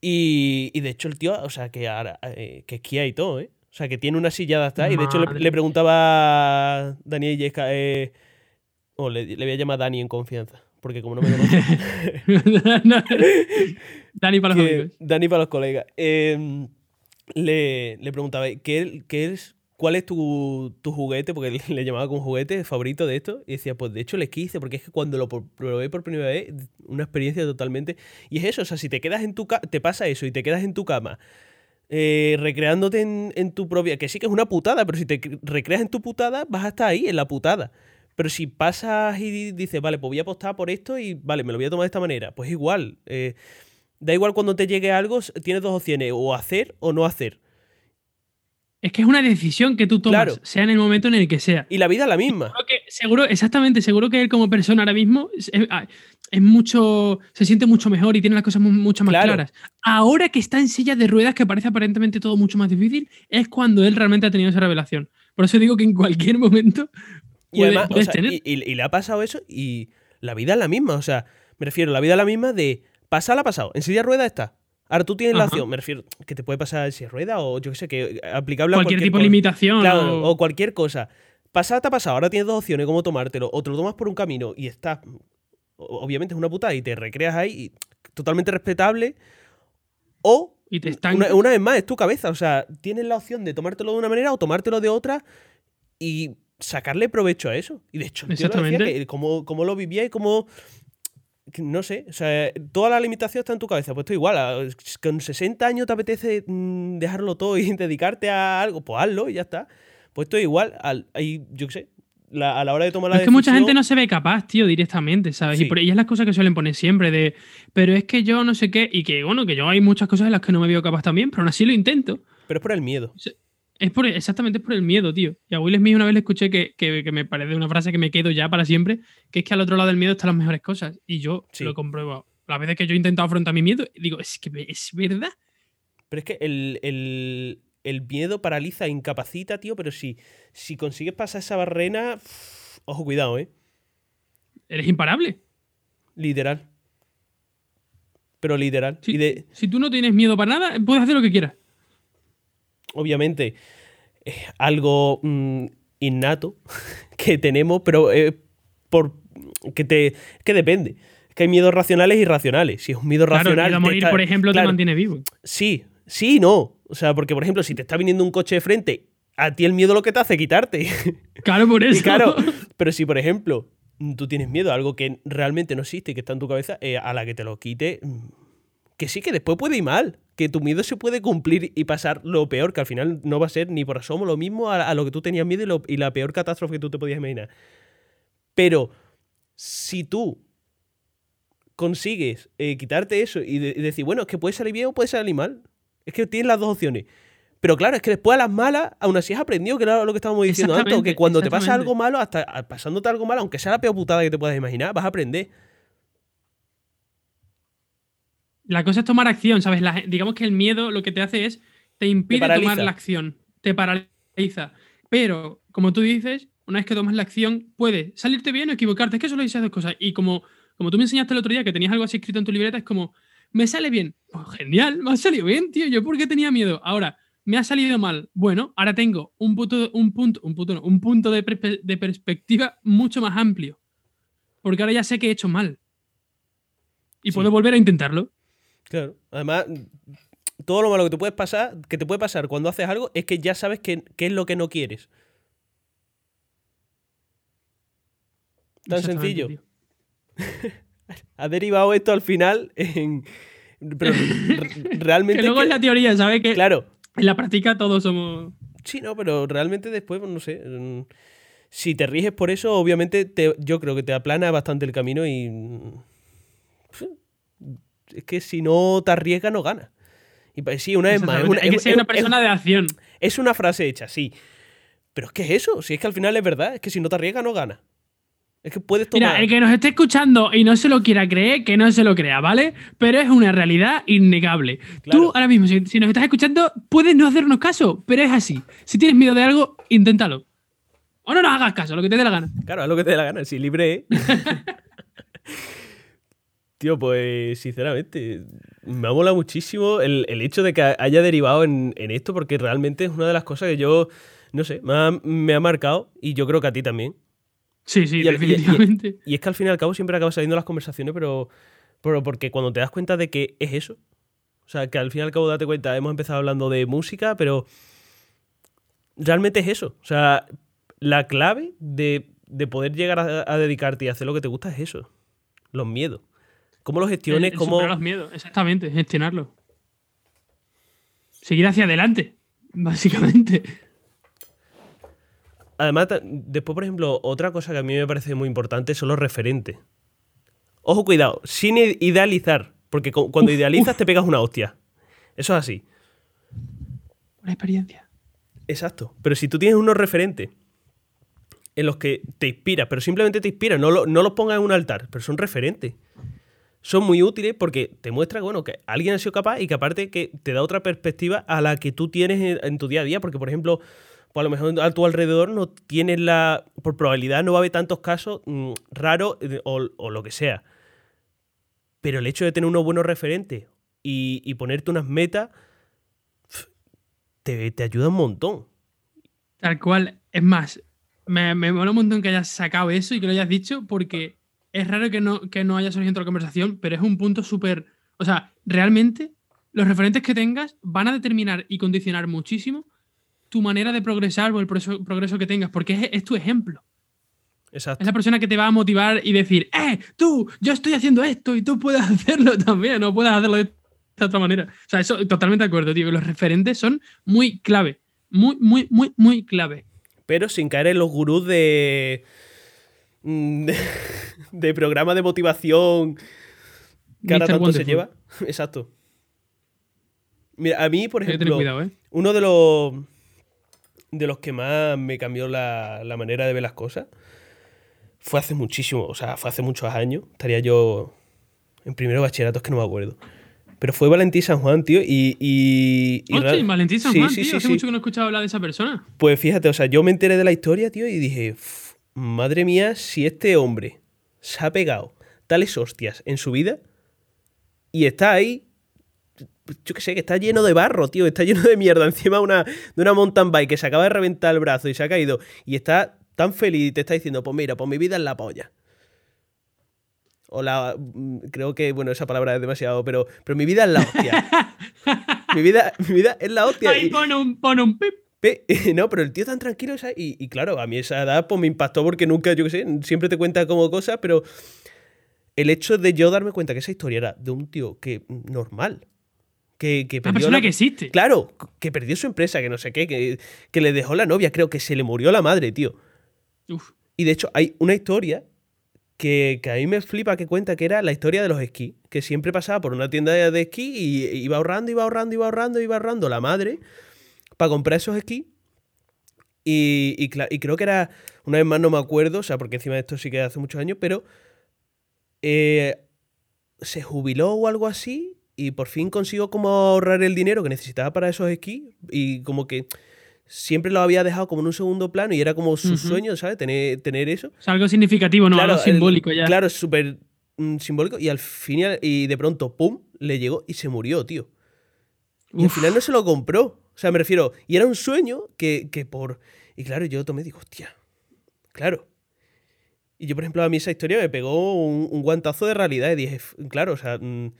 Y, y de hecho el tío, o sea, que ahora, eh, que esquía y todo, ¿eh? O sea, que tiene una silla adaptada. Y de hecho le, preguntaba a Daniel Yesca, eh, o le, le voy a llamar Dani en confianza, porque como no me conoce. No. Dani para los que- amigos. Dani para los colegas. Eh, le, le preguntaba, ¿qué, qué es, ¿cuál es tu, tu juguete? Porque le, le llamaba como juguete favorito de esto. Y decía, pues de hecho el esquí, dice, porque es que cuando lo probé por primera vez, una experiencia totalmente... Y es eso, o sea, si te quedas en tu ca- te pasa eso y te quedas en tu cama eh, recreándote en, en tu propia... Que sí que es una putada, pero si te cre- recreas en tu putada, vas a estar ahí, en la putada. Pero si pasas y dices, vale, pues voy a apostar por esto y vale, me lo voy a tomar de esta manera, pues igual. eh, da igual cuando te llegue algo, tienes dos opciones, o hacer o no hacer. Es que es una decisión que tú tomas, Claro. sea en el momento en el que sea. Y la vida es la misma. Seguro que- seguro, exactamente, seguro que él como persona ahora mismo es, es- mucho, se siente mucho mejor y tiene las cosas mu- mucho más Claro. claras. Ahora que está en silla de ruedas, que parece aparentemente todo mucho más difícil, es cuando él realmente ha tenido esa revelación. Por eso digo que en cualquier momento Y puede- además, o puedes sea, tener. y, y- y le ha pasado eso y la vida es la misma. O sea, me refiero, la vida es la misma de pasar ha pasado. En silla de ruedas está. Ahora tú tienes la opción, me refiero, que te puede pasar silla de ruedas o yo qué sé, que aplicable a cualquier, cualquier tipo de limitación. Claro, o- o cualquier cosa. Pasar te ha pasado, ahora tienes dos opciones, cómo tomártelo. O te lo tomas por un camino y estás, obviamente es una putada y te recreas ahí, y totalmente respetable. O, y te una, estanca. una vez más, es tu cabeza. O sea, tienes la opción de tomártelo de una manera o tomártelo de otra y sacarle provecho a eso. Y de hecho, lo decía Exactamente. que cómo, cómo lo vivía y cómo... No sé, o sea, toda la limitación está en tu cabeza. Pues esto igual, con 60 años te apetece mm, dejarlo todo y dedicarte a algo, pues hazlo y ya está. Pues esto igual, al, ahí, yo qué sé, la- a la hora de tomar la es que mucha decisión- gente no se ve capaz, tío, directamente, ¿sabes? Sí. Y, por, y es las cosas que suelen poner siempre de, pero es que yo no sé qué, y que bueno, que yo hay muchas cosas en las que no me veo capaz también, pero aún así lo intento. Pero es por el miedo. Es por, exactamente es por el miedo, tío. Y a Will Smith una vez le escuché que, que, que me parece una frase que me quedo ya para siempre, que es que al otro lado del miedo están las mejores cosas. Y yo Sí. lo compruebo. Las veces que yo he intentado afrontar mi miedo, digo, es que es verdad. Pero es que el, el- el miedo paraliza, incapacita, tío, pero si, si consigues pasar esa barrera, uf, ojo, cuidado, ¿eh? Eres imparable. Literal. Pero literal. Si, Y de, si tú no tienes miedo para nada, puedes hacer lo que quieras. Obviamente, es algo mm, innato que tenemos, pero eh, por que te que depende. Es que hay miedos racionales y irracionales. Si es un miedo Claro, el racional. miedo a morir, está- por ejemplo, claro, te mantiene vivo. Sí, sí y no. O sea, porque, por ejemplo, si te está viniendo un coche de frente, a ti el miedo lo que te hace quitarte. Claro, por eso. Y claro, pero si por ejemplo tú tienes miedo a algo que realmente no existe y que está en tu cabeza, eh, a la que te lo quite, mm, que sí, que después puede ir mal, que tu miedo se puede cumplir y pasar lo peor, que al final no va a ser ni por asomo lo mismo a, a lo que tú tenías miedo y, lo- y la peor catástrofe que tú te podías imaginar. Pero si tú consigues eh, quitarte eso y, de- y decir, bueno, es que puede salir bien o puede salir mal, es que tienes las dos opciones. Pero claro, es que después a las malas, aún así has aprendido, que era lo que estábamos diciendo antes, que cuando te pasa algo malo, hasta pasándote algo malo, aunque sea la peor putada que te puedas imaginar, vas a aprender. La cosa es tomar acción, ¿sabes? La- digamos que el miedo lo que te hace es te impide tomar la acción, te paraliza. Pero, como tú dices, una vez que tomas la acción, puede salirte bien o equivocarte. Es que solo esas dos cosas. Y como, como tú me enseñaste el otro día que tenías algo así escrito en tu libreta, es como, me sale bien. Pues genial, me ha salido bien, tío. ¿Yo por qué tenía miedo? Ahora, me ha salido mal. Bueno, ahora tengo un punto, un punto, un punto, no, un punto de, perspe- de perspectiva mucho más amplio. Porque ahora ya sé que he hecho mal. Y Sí. puedo volver a intentarlo. Claro. Además, todo lo malo que te puede pasar, que te puede pasar cuando haces algo, es que ya sabes qué, es lo que no quieres. Tan sencillo. Ha derivado esto al final en. Pero re- realmente. Que luego que- es la teoría, ¿sabes? Que Claro. en la práctica todos somos. Sí, no, pero realmente después, pues, no sé. mm, Si te riges por eso, obviamente te- yo creo que te aplana bastante el camino y. Es que si no te arriesgas, no ganas. Y pa- sí, una vez más. Es una, Hay que es- ser es- una es- persona de acción. es una frase hecha, sí. Pero es que es eso. Si es que al final es verdad. Es que si no te arriesgas, no ganas. Es que puedes tomar. Mira, el que nos esté escuchando y no se lo quiera creer, que no se lo crea, ¿vale? Pero es una realidad innegable. Claro. Tú ahora mismo, si, si nos estás escuchando, puedes no hacernos caso, pero es así. Si tienes miedo de algo, inténtalo. O no nos hagas caso, lo que te dé la gana. Claro, haz lo que te dé la gana. Si libre, ¿eh? Tío, pues sinceramente, me ha molado muchísimo el, el hecho de que haya derivado en, en esto, porque realmente es una de las cosas que yo, no sé, me ha, me ha marcado y yo creo que a ti también. Sí, sí, Y al- y- y- definitivamente. Y es que al fin y al cabo siempre acaban saliendo las conversaciones, pero, pero porque cuando te das cuenta de que es eso, o sea, que al fin y al cabo date cuenta, hemos empezado hablando de música, pero realmente es eso. O sea, la clave de, de poder llegar a, a dedicarte y hacer lo que te gusta es eso, los miedos. ¿Cómo El- gestiones? el ¿Cómo... superar los miedos, exactamente, gestionarlo. Seguir hacia adelante, básicamente. Además, después, por ejemplo, otra cosa que a mí me parece muy importante son los referentes. Ojo, cuidado, sin idealizar, porque cu- cuando Uf, idealizas uf. te pegas una hostia. Eso es así. Una experiencia. Exacto. Pero si tú tienes unos referentes en los que te inspiras, pero simplemente te inspiras, no, lo- no los pongas en un altar, pero son referentes. Son muy útiles porque te muestra bueno, que alguien ha sido capaz y que aparte que te da otra perspectiva a la que tú tienes en, tu día a día. Porque, por ejemplo, pues a lo mejor a tu alrededor no tienes la. Por probabilidad no va a haber tantos casos mm, raros eh, o, o lo que sea. Pero el hecho de tener unos buenos referentes y, y ponerte unas metas te, te ayuda un montón. Tal cual. Es más, me, me mola un montón que hayas sacado eso y que lo hayas dicho porque es raro que no, que no haya surgido en la conversación, pero es un punto súper... O sea, realmente los referentes que tengas van a determinar y condicionar muchísimo tu manera de progresar o el progreso, progreso que tengas, porque es, es tu ejemplo. Exacto. Es la persona que te va a motivar y decir, ¡eh, tú, yo estoy haciendo esto y tú puedes hacerlo también, no puedes hacerlo de esta otra manera! O sea, eso totalmente de acuerdo, tío. Los referentes son muy clave. Muy, muy, muy, muy clave. pero sin caer en los gurús de. de, programa de motivación que ahora tanto se lleva. Exacto. Mira, a mí, por ejemplo, cuidado, ¿eh? uno de los de los que más me cambió la, la manera de ver las cosas fue hace muchísimo, o sea, fue hace muchos años. Estaría yo en primero bachillerato, es que no me acuerdo. Pero fue Valentín San Juan, tío, y... y, y Hostia, Valentín San Sí, Juan, sí, tío. sí, Hace mucho que no he escuchado hablar de esa persona. Pues fíjate, o sea, yo me enteré de la historia, tío, y dije, "Uf, madre mía, si este hombre se ha pegado tales hostias en su vida y está ahí, yo qué sé, que está lleno de barro, tío, está lleno de mierda encima de una, de una mountain bike que se acaba de reventar el brazo y se ha caído y está tan feliz y te está diciendo, pues mira, pues mi vida es la polla. O la, mm, creo que, bueno, esa palabra es demasiado, pero, pero mi vida es la hostia. mi, vida, mi vida es la hostia. Ahí y- pone un, pone un pip. No, pero el tío tan tranquilo, ¿sabes? Y, y claro, a mí esa edad pues me impactó porque nunca, yo qué sé, siempre te cuenta como cosas, pero el hecho de yo darme cuenta que esa historia era de un tío que normal, que, perdió persona la- que existe. Claro, que perdió su empresa, que no sé qué, que, que le dejó la novia, creo que se le murió la madre, tío. Uf. Y de hecho hay una historia que, que a mí me flipa que cuenta que era la historia de los esquís, que siempre pasaba por una tienda de esquí y iba ahorrando, iba ahorrando, iba ahorrando, iba ahorrando la madre para comprar esos esquís. Y, y, y, creo que era, una vez más no me acuerdo, o sea, porque encima de esto sí que hace muchos años, pero eh, se jubiló o algo así y por fin consiguió como ahorrar el dinero que necesitaba para esos esquís y como que siempre lo había dejado como en un segundo plano y era como su sueño, ¿sabes? Tener, tener eso. O algo significativo, ¿no? algo simbólico ya. Claro, súper mm, simbólico y al final, y de pronto, ¡pum!, le llegó y se murió, tío. Y al final no se lo compró. O sea, me refiero, y era un sueño que, que por... Y claro, yo tomé y digo, hostia, claro. Y yo, por ejemplo, a mí esa historia me pegó un, guantazo de realidad y dije, claro, o sea... Mm,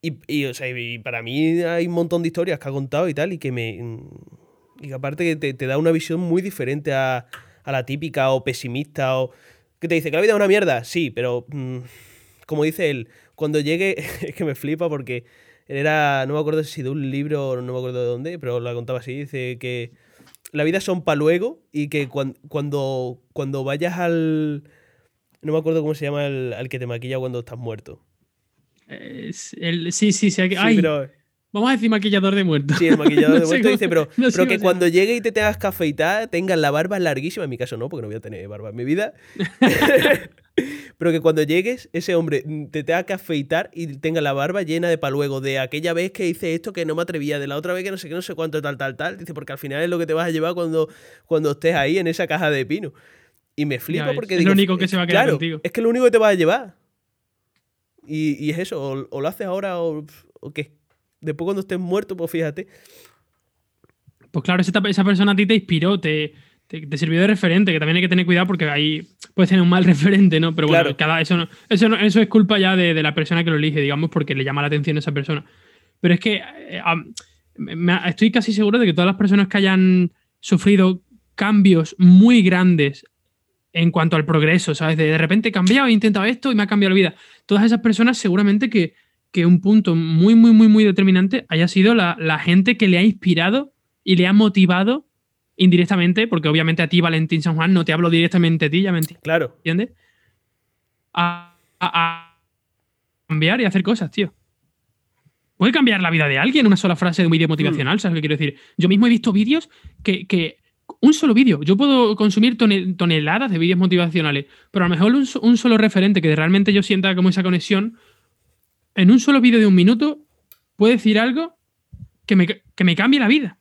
y, y, o sea, y para mí hay un montón de historias que ha contado y tal, y que me... Mm, y que aparte te, te da una visión muy diferente a, a, la típica o pesimista o... Que te dice que la vida es una mierda, sí, pero... Mm, como dice él, cuando llegue... es que me flipa porque era... No me acuerdo si de un libro o no me acuerdo de dónde, pero la contaba así. Dice que la vida son para luego y que cuando, cuando, cuando vayas al... No me acuerdo cómo se llama el, al que te maquilla cuando estás muerto. el, sí, sí, sí. Ay, pero, vamos a decir maquillador de muertos. Sí, el maquillador de muertos dice, pero, pero que cuando llegue y te tengas que afeitar, tengas la barba larguísima. En mi caso no, porque no voy a tener barba en mi vida. pero que cuando llegues, ese hombre te tenga que afeitar y tenga la barba llena de paluego de aquella vez que hice esto que no me atrevía, de la otra vez que no sé qué, no sé cuánto, tal, tal, tal. Dice, porque al final es lo que te vas a llevar cuando, cuando estés ahí en esa caja de pino. Y me flipa porque es lo único que se va a quedar claro, contigo. Es que es lo único que te vas a llevar. Y, y es eso, o, lo haces ahora o, o, qué. Después cuando estés muerto, pues fíjate. Pues claro, esa, esa persona a ti te inspiró, te, te, sirvió de referente, que también hay que tener cuidado porque ahí puedes tener un mal referente, ¿no? Pero bueno, cada, eso, no, eso, eso es culpa ya de, de, la persona que lo elige, digamos, porque le llama la atención a esa persona. Pero es que eh, me, estoy casi seguro de que todas las personas que hayan sufrido cambios muy grandes en cuanto al progreso, ¿sabes? De, de repente he cambiado, he intentado esto y me ha cambiado la vida. Todas esas personas seguramente que, que un punto muy, muy, muy, muy determinante haya sido la, la gente que le ha inspirado y le ha motivado indirectamente, porque obviamente a ti, Valentín San Juan, no te hablo directamente a ti, ya me entiendes. Claro. ¿Entiendes? A, a, cambiar y hacer cosas, tío. Puede cambiar la vida de alguien una sola frase de un vídeo motivacional, mm. ¿sabes lo que quiero decir? Yo mismo he visto vídeos que, que un solo vídeo. Yo puedo consumir toneladas de vídeos motivacionales, pero a lo mejor un, un, solo referente que realmente yo sienta como esa conexión, en un solo vídeo de un minuto, puede decir algo que me, que me cambie la vida.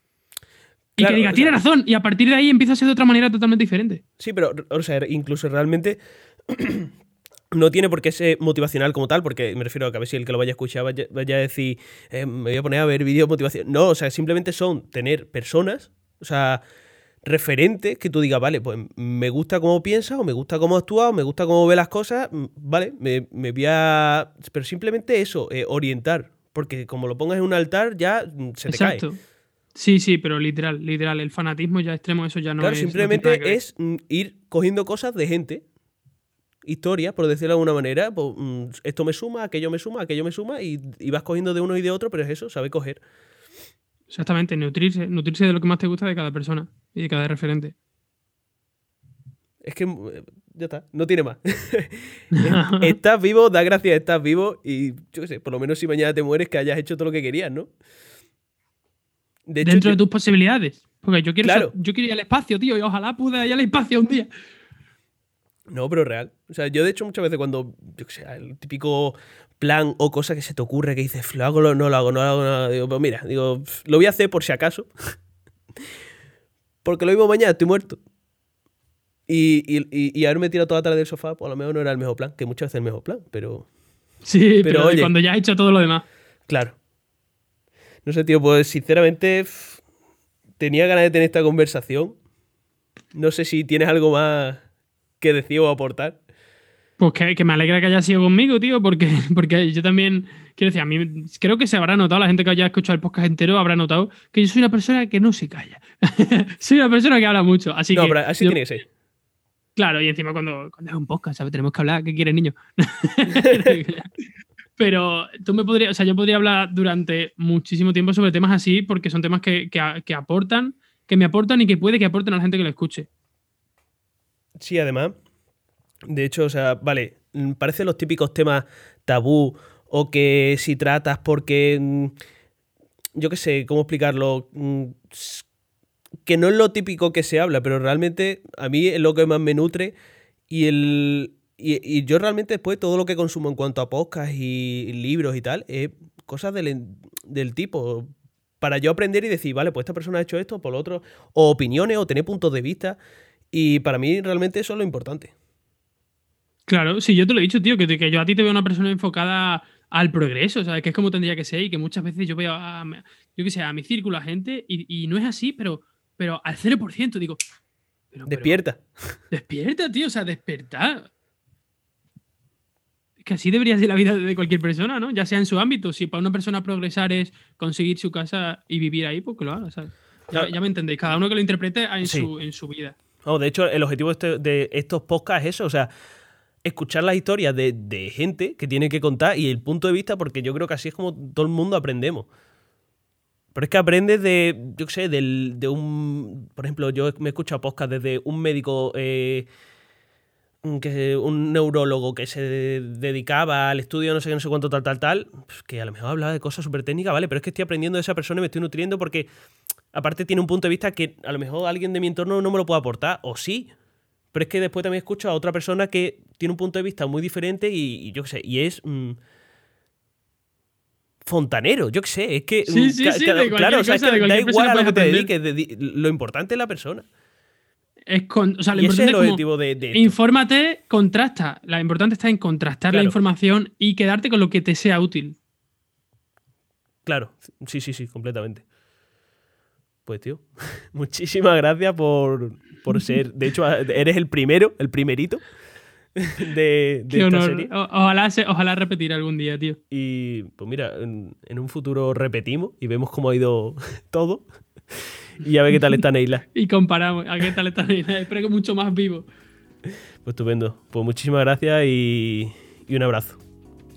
Y que diga, tiene razón, y a partir de ahí empieza a ser de otra manera totalmente diferente. Sí, pero, o sea, incluso realmente no tiene por qué ser motivacional como tal, porque me refiero a que a ver si el que lo vaya a escuchar vaya, a decir, eh, me voy a poner a ver vídeos motivación. No, o sea, simplemente son tener personas, o sea, referentes que tú digas, vale, pues me gusta cómo piensa, o me gusta cómo actúa, o me gusta cómo ve las cosas, mm, vale, me, me voy a. Pero simplemente eso, eh, orientar, porque como lo pongas en un altar, ya mm, se te Exacto. cae. Sí, sí, pero literal, literal, el fanatismo ya extremo, eso ya no claro, simplemente es mm, ir cogiendo cosas de gente, historia, por decirlo de alguna manera, pues, esto me suma, aquello me suma, aquello me suma, y, vas cogiendo de uno y de otro, pero es eso, sabe coger. Exactamente, nutrirse, nutrirse de lo que más te gusta de cada persona y de cada referente. Es que mm, ya está, no tiene más. estás vivo, da gracias, estás vivo y yo qué sé, por lo menos si mañana te mueres que hayas hecho todo lo que querías, ¿no? dentro de tus posibilidades. Porque yo quiero, yo quiero ir al espacio, tío, y ojalá pude ir al espacio un día. No, pero real. O sea, yo de hecho muchas veces cuando, yo qué sé, el típico plan o cosa que se te ocurre que dices, lo hago, no lo hago, no lo hago, nada. Digo, pues mira, digo, lo voy a hacer por si acaso. Porque lo mismo mañana estoy muerto. Y, y, y, haberme tirado toda la tarde del sofá, pues a lo mejor no era el mejor plan, que muchas veces es el mejor plan, pero. Sí, pero, cuando ya has hecho todo lo demás. Claro. No sé, tío, pues sinceramente tenía ganas de tener esta conversación. No sé si tienes algo más que decir o aportar. Pues que, me alegra que hayas sido conmigo, tío, porque, porque yo también, quiero decir, a mí creo que se habrá notado, la gente que haya escuchado el podcast entero habrá notado que yo soy una persona que no se calla. soy una persona que habla mucho, así no, que... pero así tiene que ser. Claro, y encima cuando, cuando es un podcast, ¿sabes? Tenemos que hablar, ¿qué quieres, niño? Pero tú me podrías, o sea, yo podría hablar durante muchísimo tiempo sobre temas así porque son temas que, aportan, que me aportan y que puede que aporten a la gente que lo escuche. Sí, además, de hecho, o sea, vale, mm, parecen los típicos temas tabú o que si tratas porque mm, yo qué sé, ¿cómo explicarlo? Mm, que no es lo típico que se habla, pero realmente a mí es lo que más me nutre y el... Y, yo realmente después todo lo que consumo en cuanto a podcast y libros y tal es cosas del, del tipo para yo aprender y decir, vale, pues esta persona ha hecho esto, por lo otro, o opiniones, o tener puntos de vista. Y para mí realmente eso es lo importante. Claro, sí, yo te lo he dicho, tío, que, que yo a ti te veo una persona enfocada al progreso, ¿sabes? Que es como tendría que ser y que muchas veces yo veo a, yo que sé, a mi círculo, a gente, y, no es así, pero, pero al 0% digo... despierta. despierta, tío, o sea, despertar. Es que así debería ser la vida de cualquier persona, ¿no? Ya sea en su ámbito. Si para una persona progresar es conseguir su casa y vivir ahí, pues que lo haga, ¿sabes? Ya, me entendéis, cada uno que lo interprete en, su, en su vida. No, de hecho, el objetivo de, este, de estos podcasts es eso, o sea, escuchar las historias de, gente que tiene que contar y el punto de vista, porque yo creo que así es como todo el mundo aprendemos. Pero es que aprendes de, yo qué sé, de un. Por ejemplo, yo me he escuchado podcast desde un médico, eh, que, un neurólogo que se dedicaba al estudio, no sé qué, no sé cuánto, tal, tal, tal, pues que a lo mejor hablaba de cosas súper técnicas, ¿vale? Pero es que estoy aprendiendo de esa persona y me estoy nutriendo porque, aparte, tiene un punto de vista que a lo mejor alguien de mi entorno no me lo puede aportar, o sí. Pero es que después también escucho a otra persona que tiene un punto de vista muy diferente y, yo qué sé, y es mm, fontanero, yo qué sé, es que sí, sí, sí, claro, o sea, da igual a lo que te dediques, lo importante es la persona. Es con, o sea, lo y ese es el objetivo de, de Infórmate, contrasta. Lo importante está en contrastar la información y quedarte con lo que te sea útil. Claro, sí, sí, sí, completamente. Pues tío, muchísimas gracias por, por ser. De hecho, eres el primero, el primerito de, de esta serie. ojalá, ojalá repetir algún día, tío. Y pues mira, en, un futuro repetimos y vemos cómo ha ido todo. Y a ver qué tal está Neila. y comparamos a qué tal está Neila. Espero que mucho más vivo. Pues estupendo. Pues muchísimas gracias y, y un abrazo.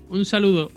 Un saludo.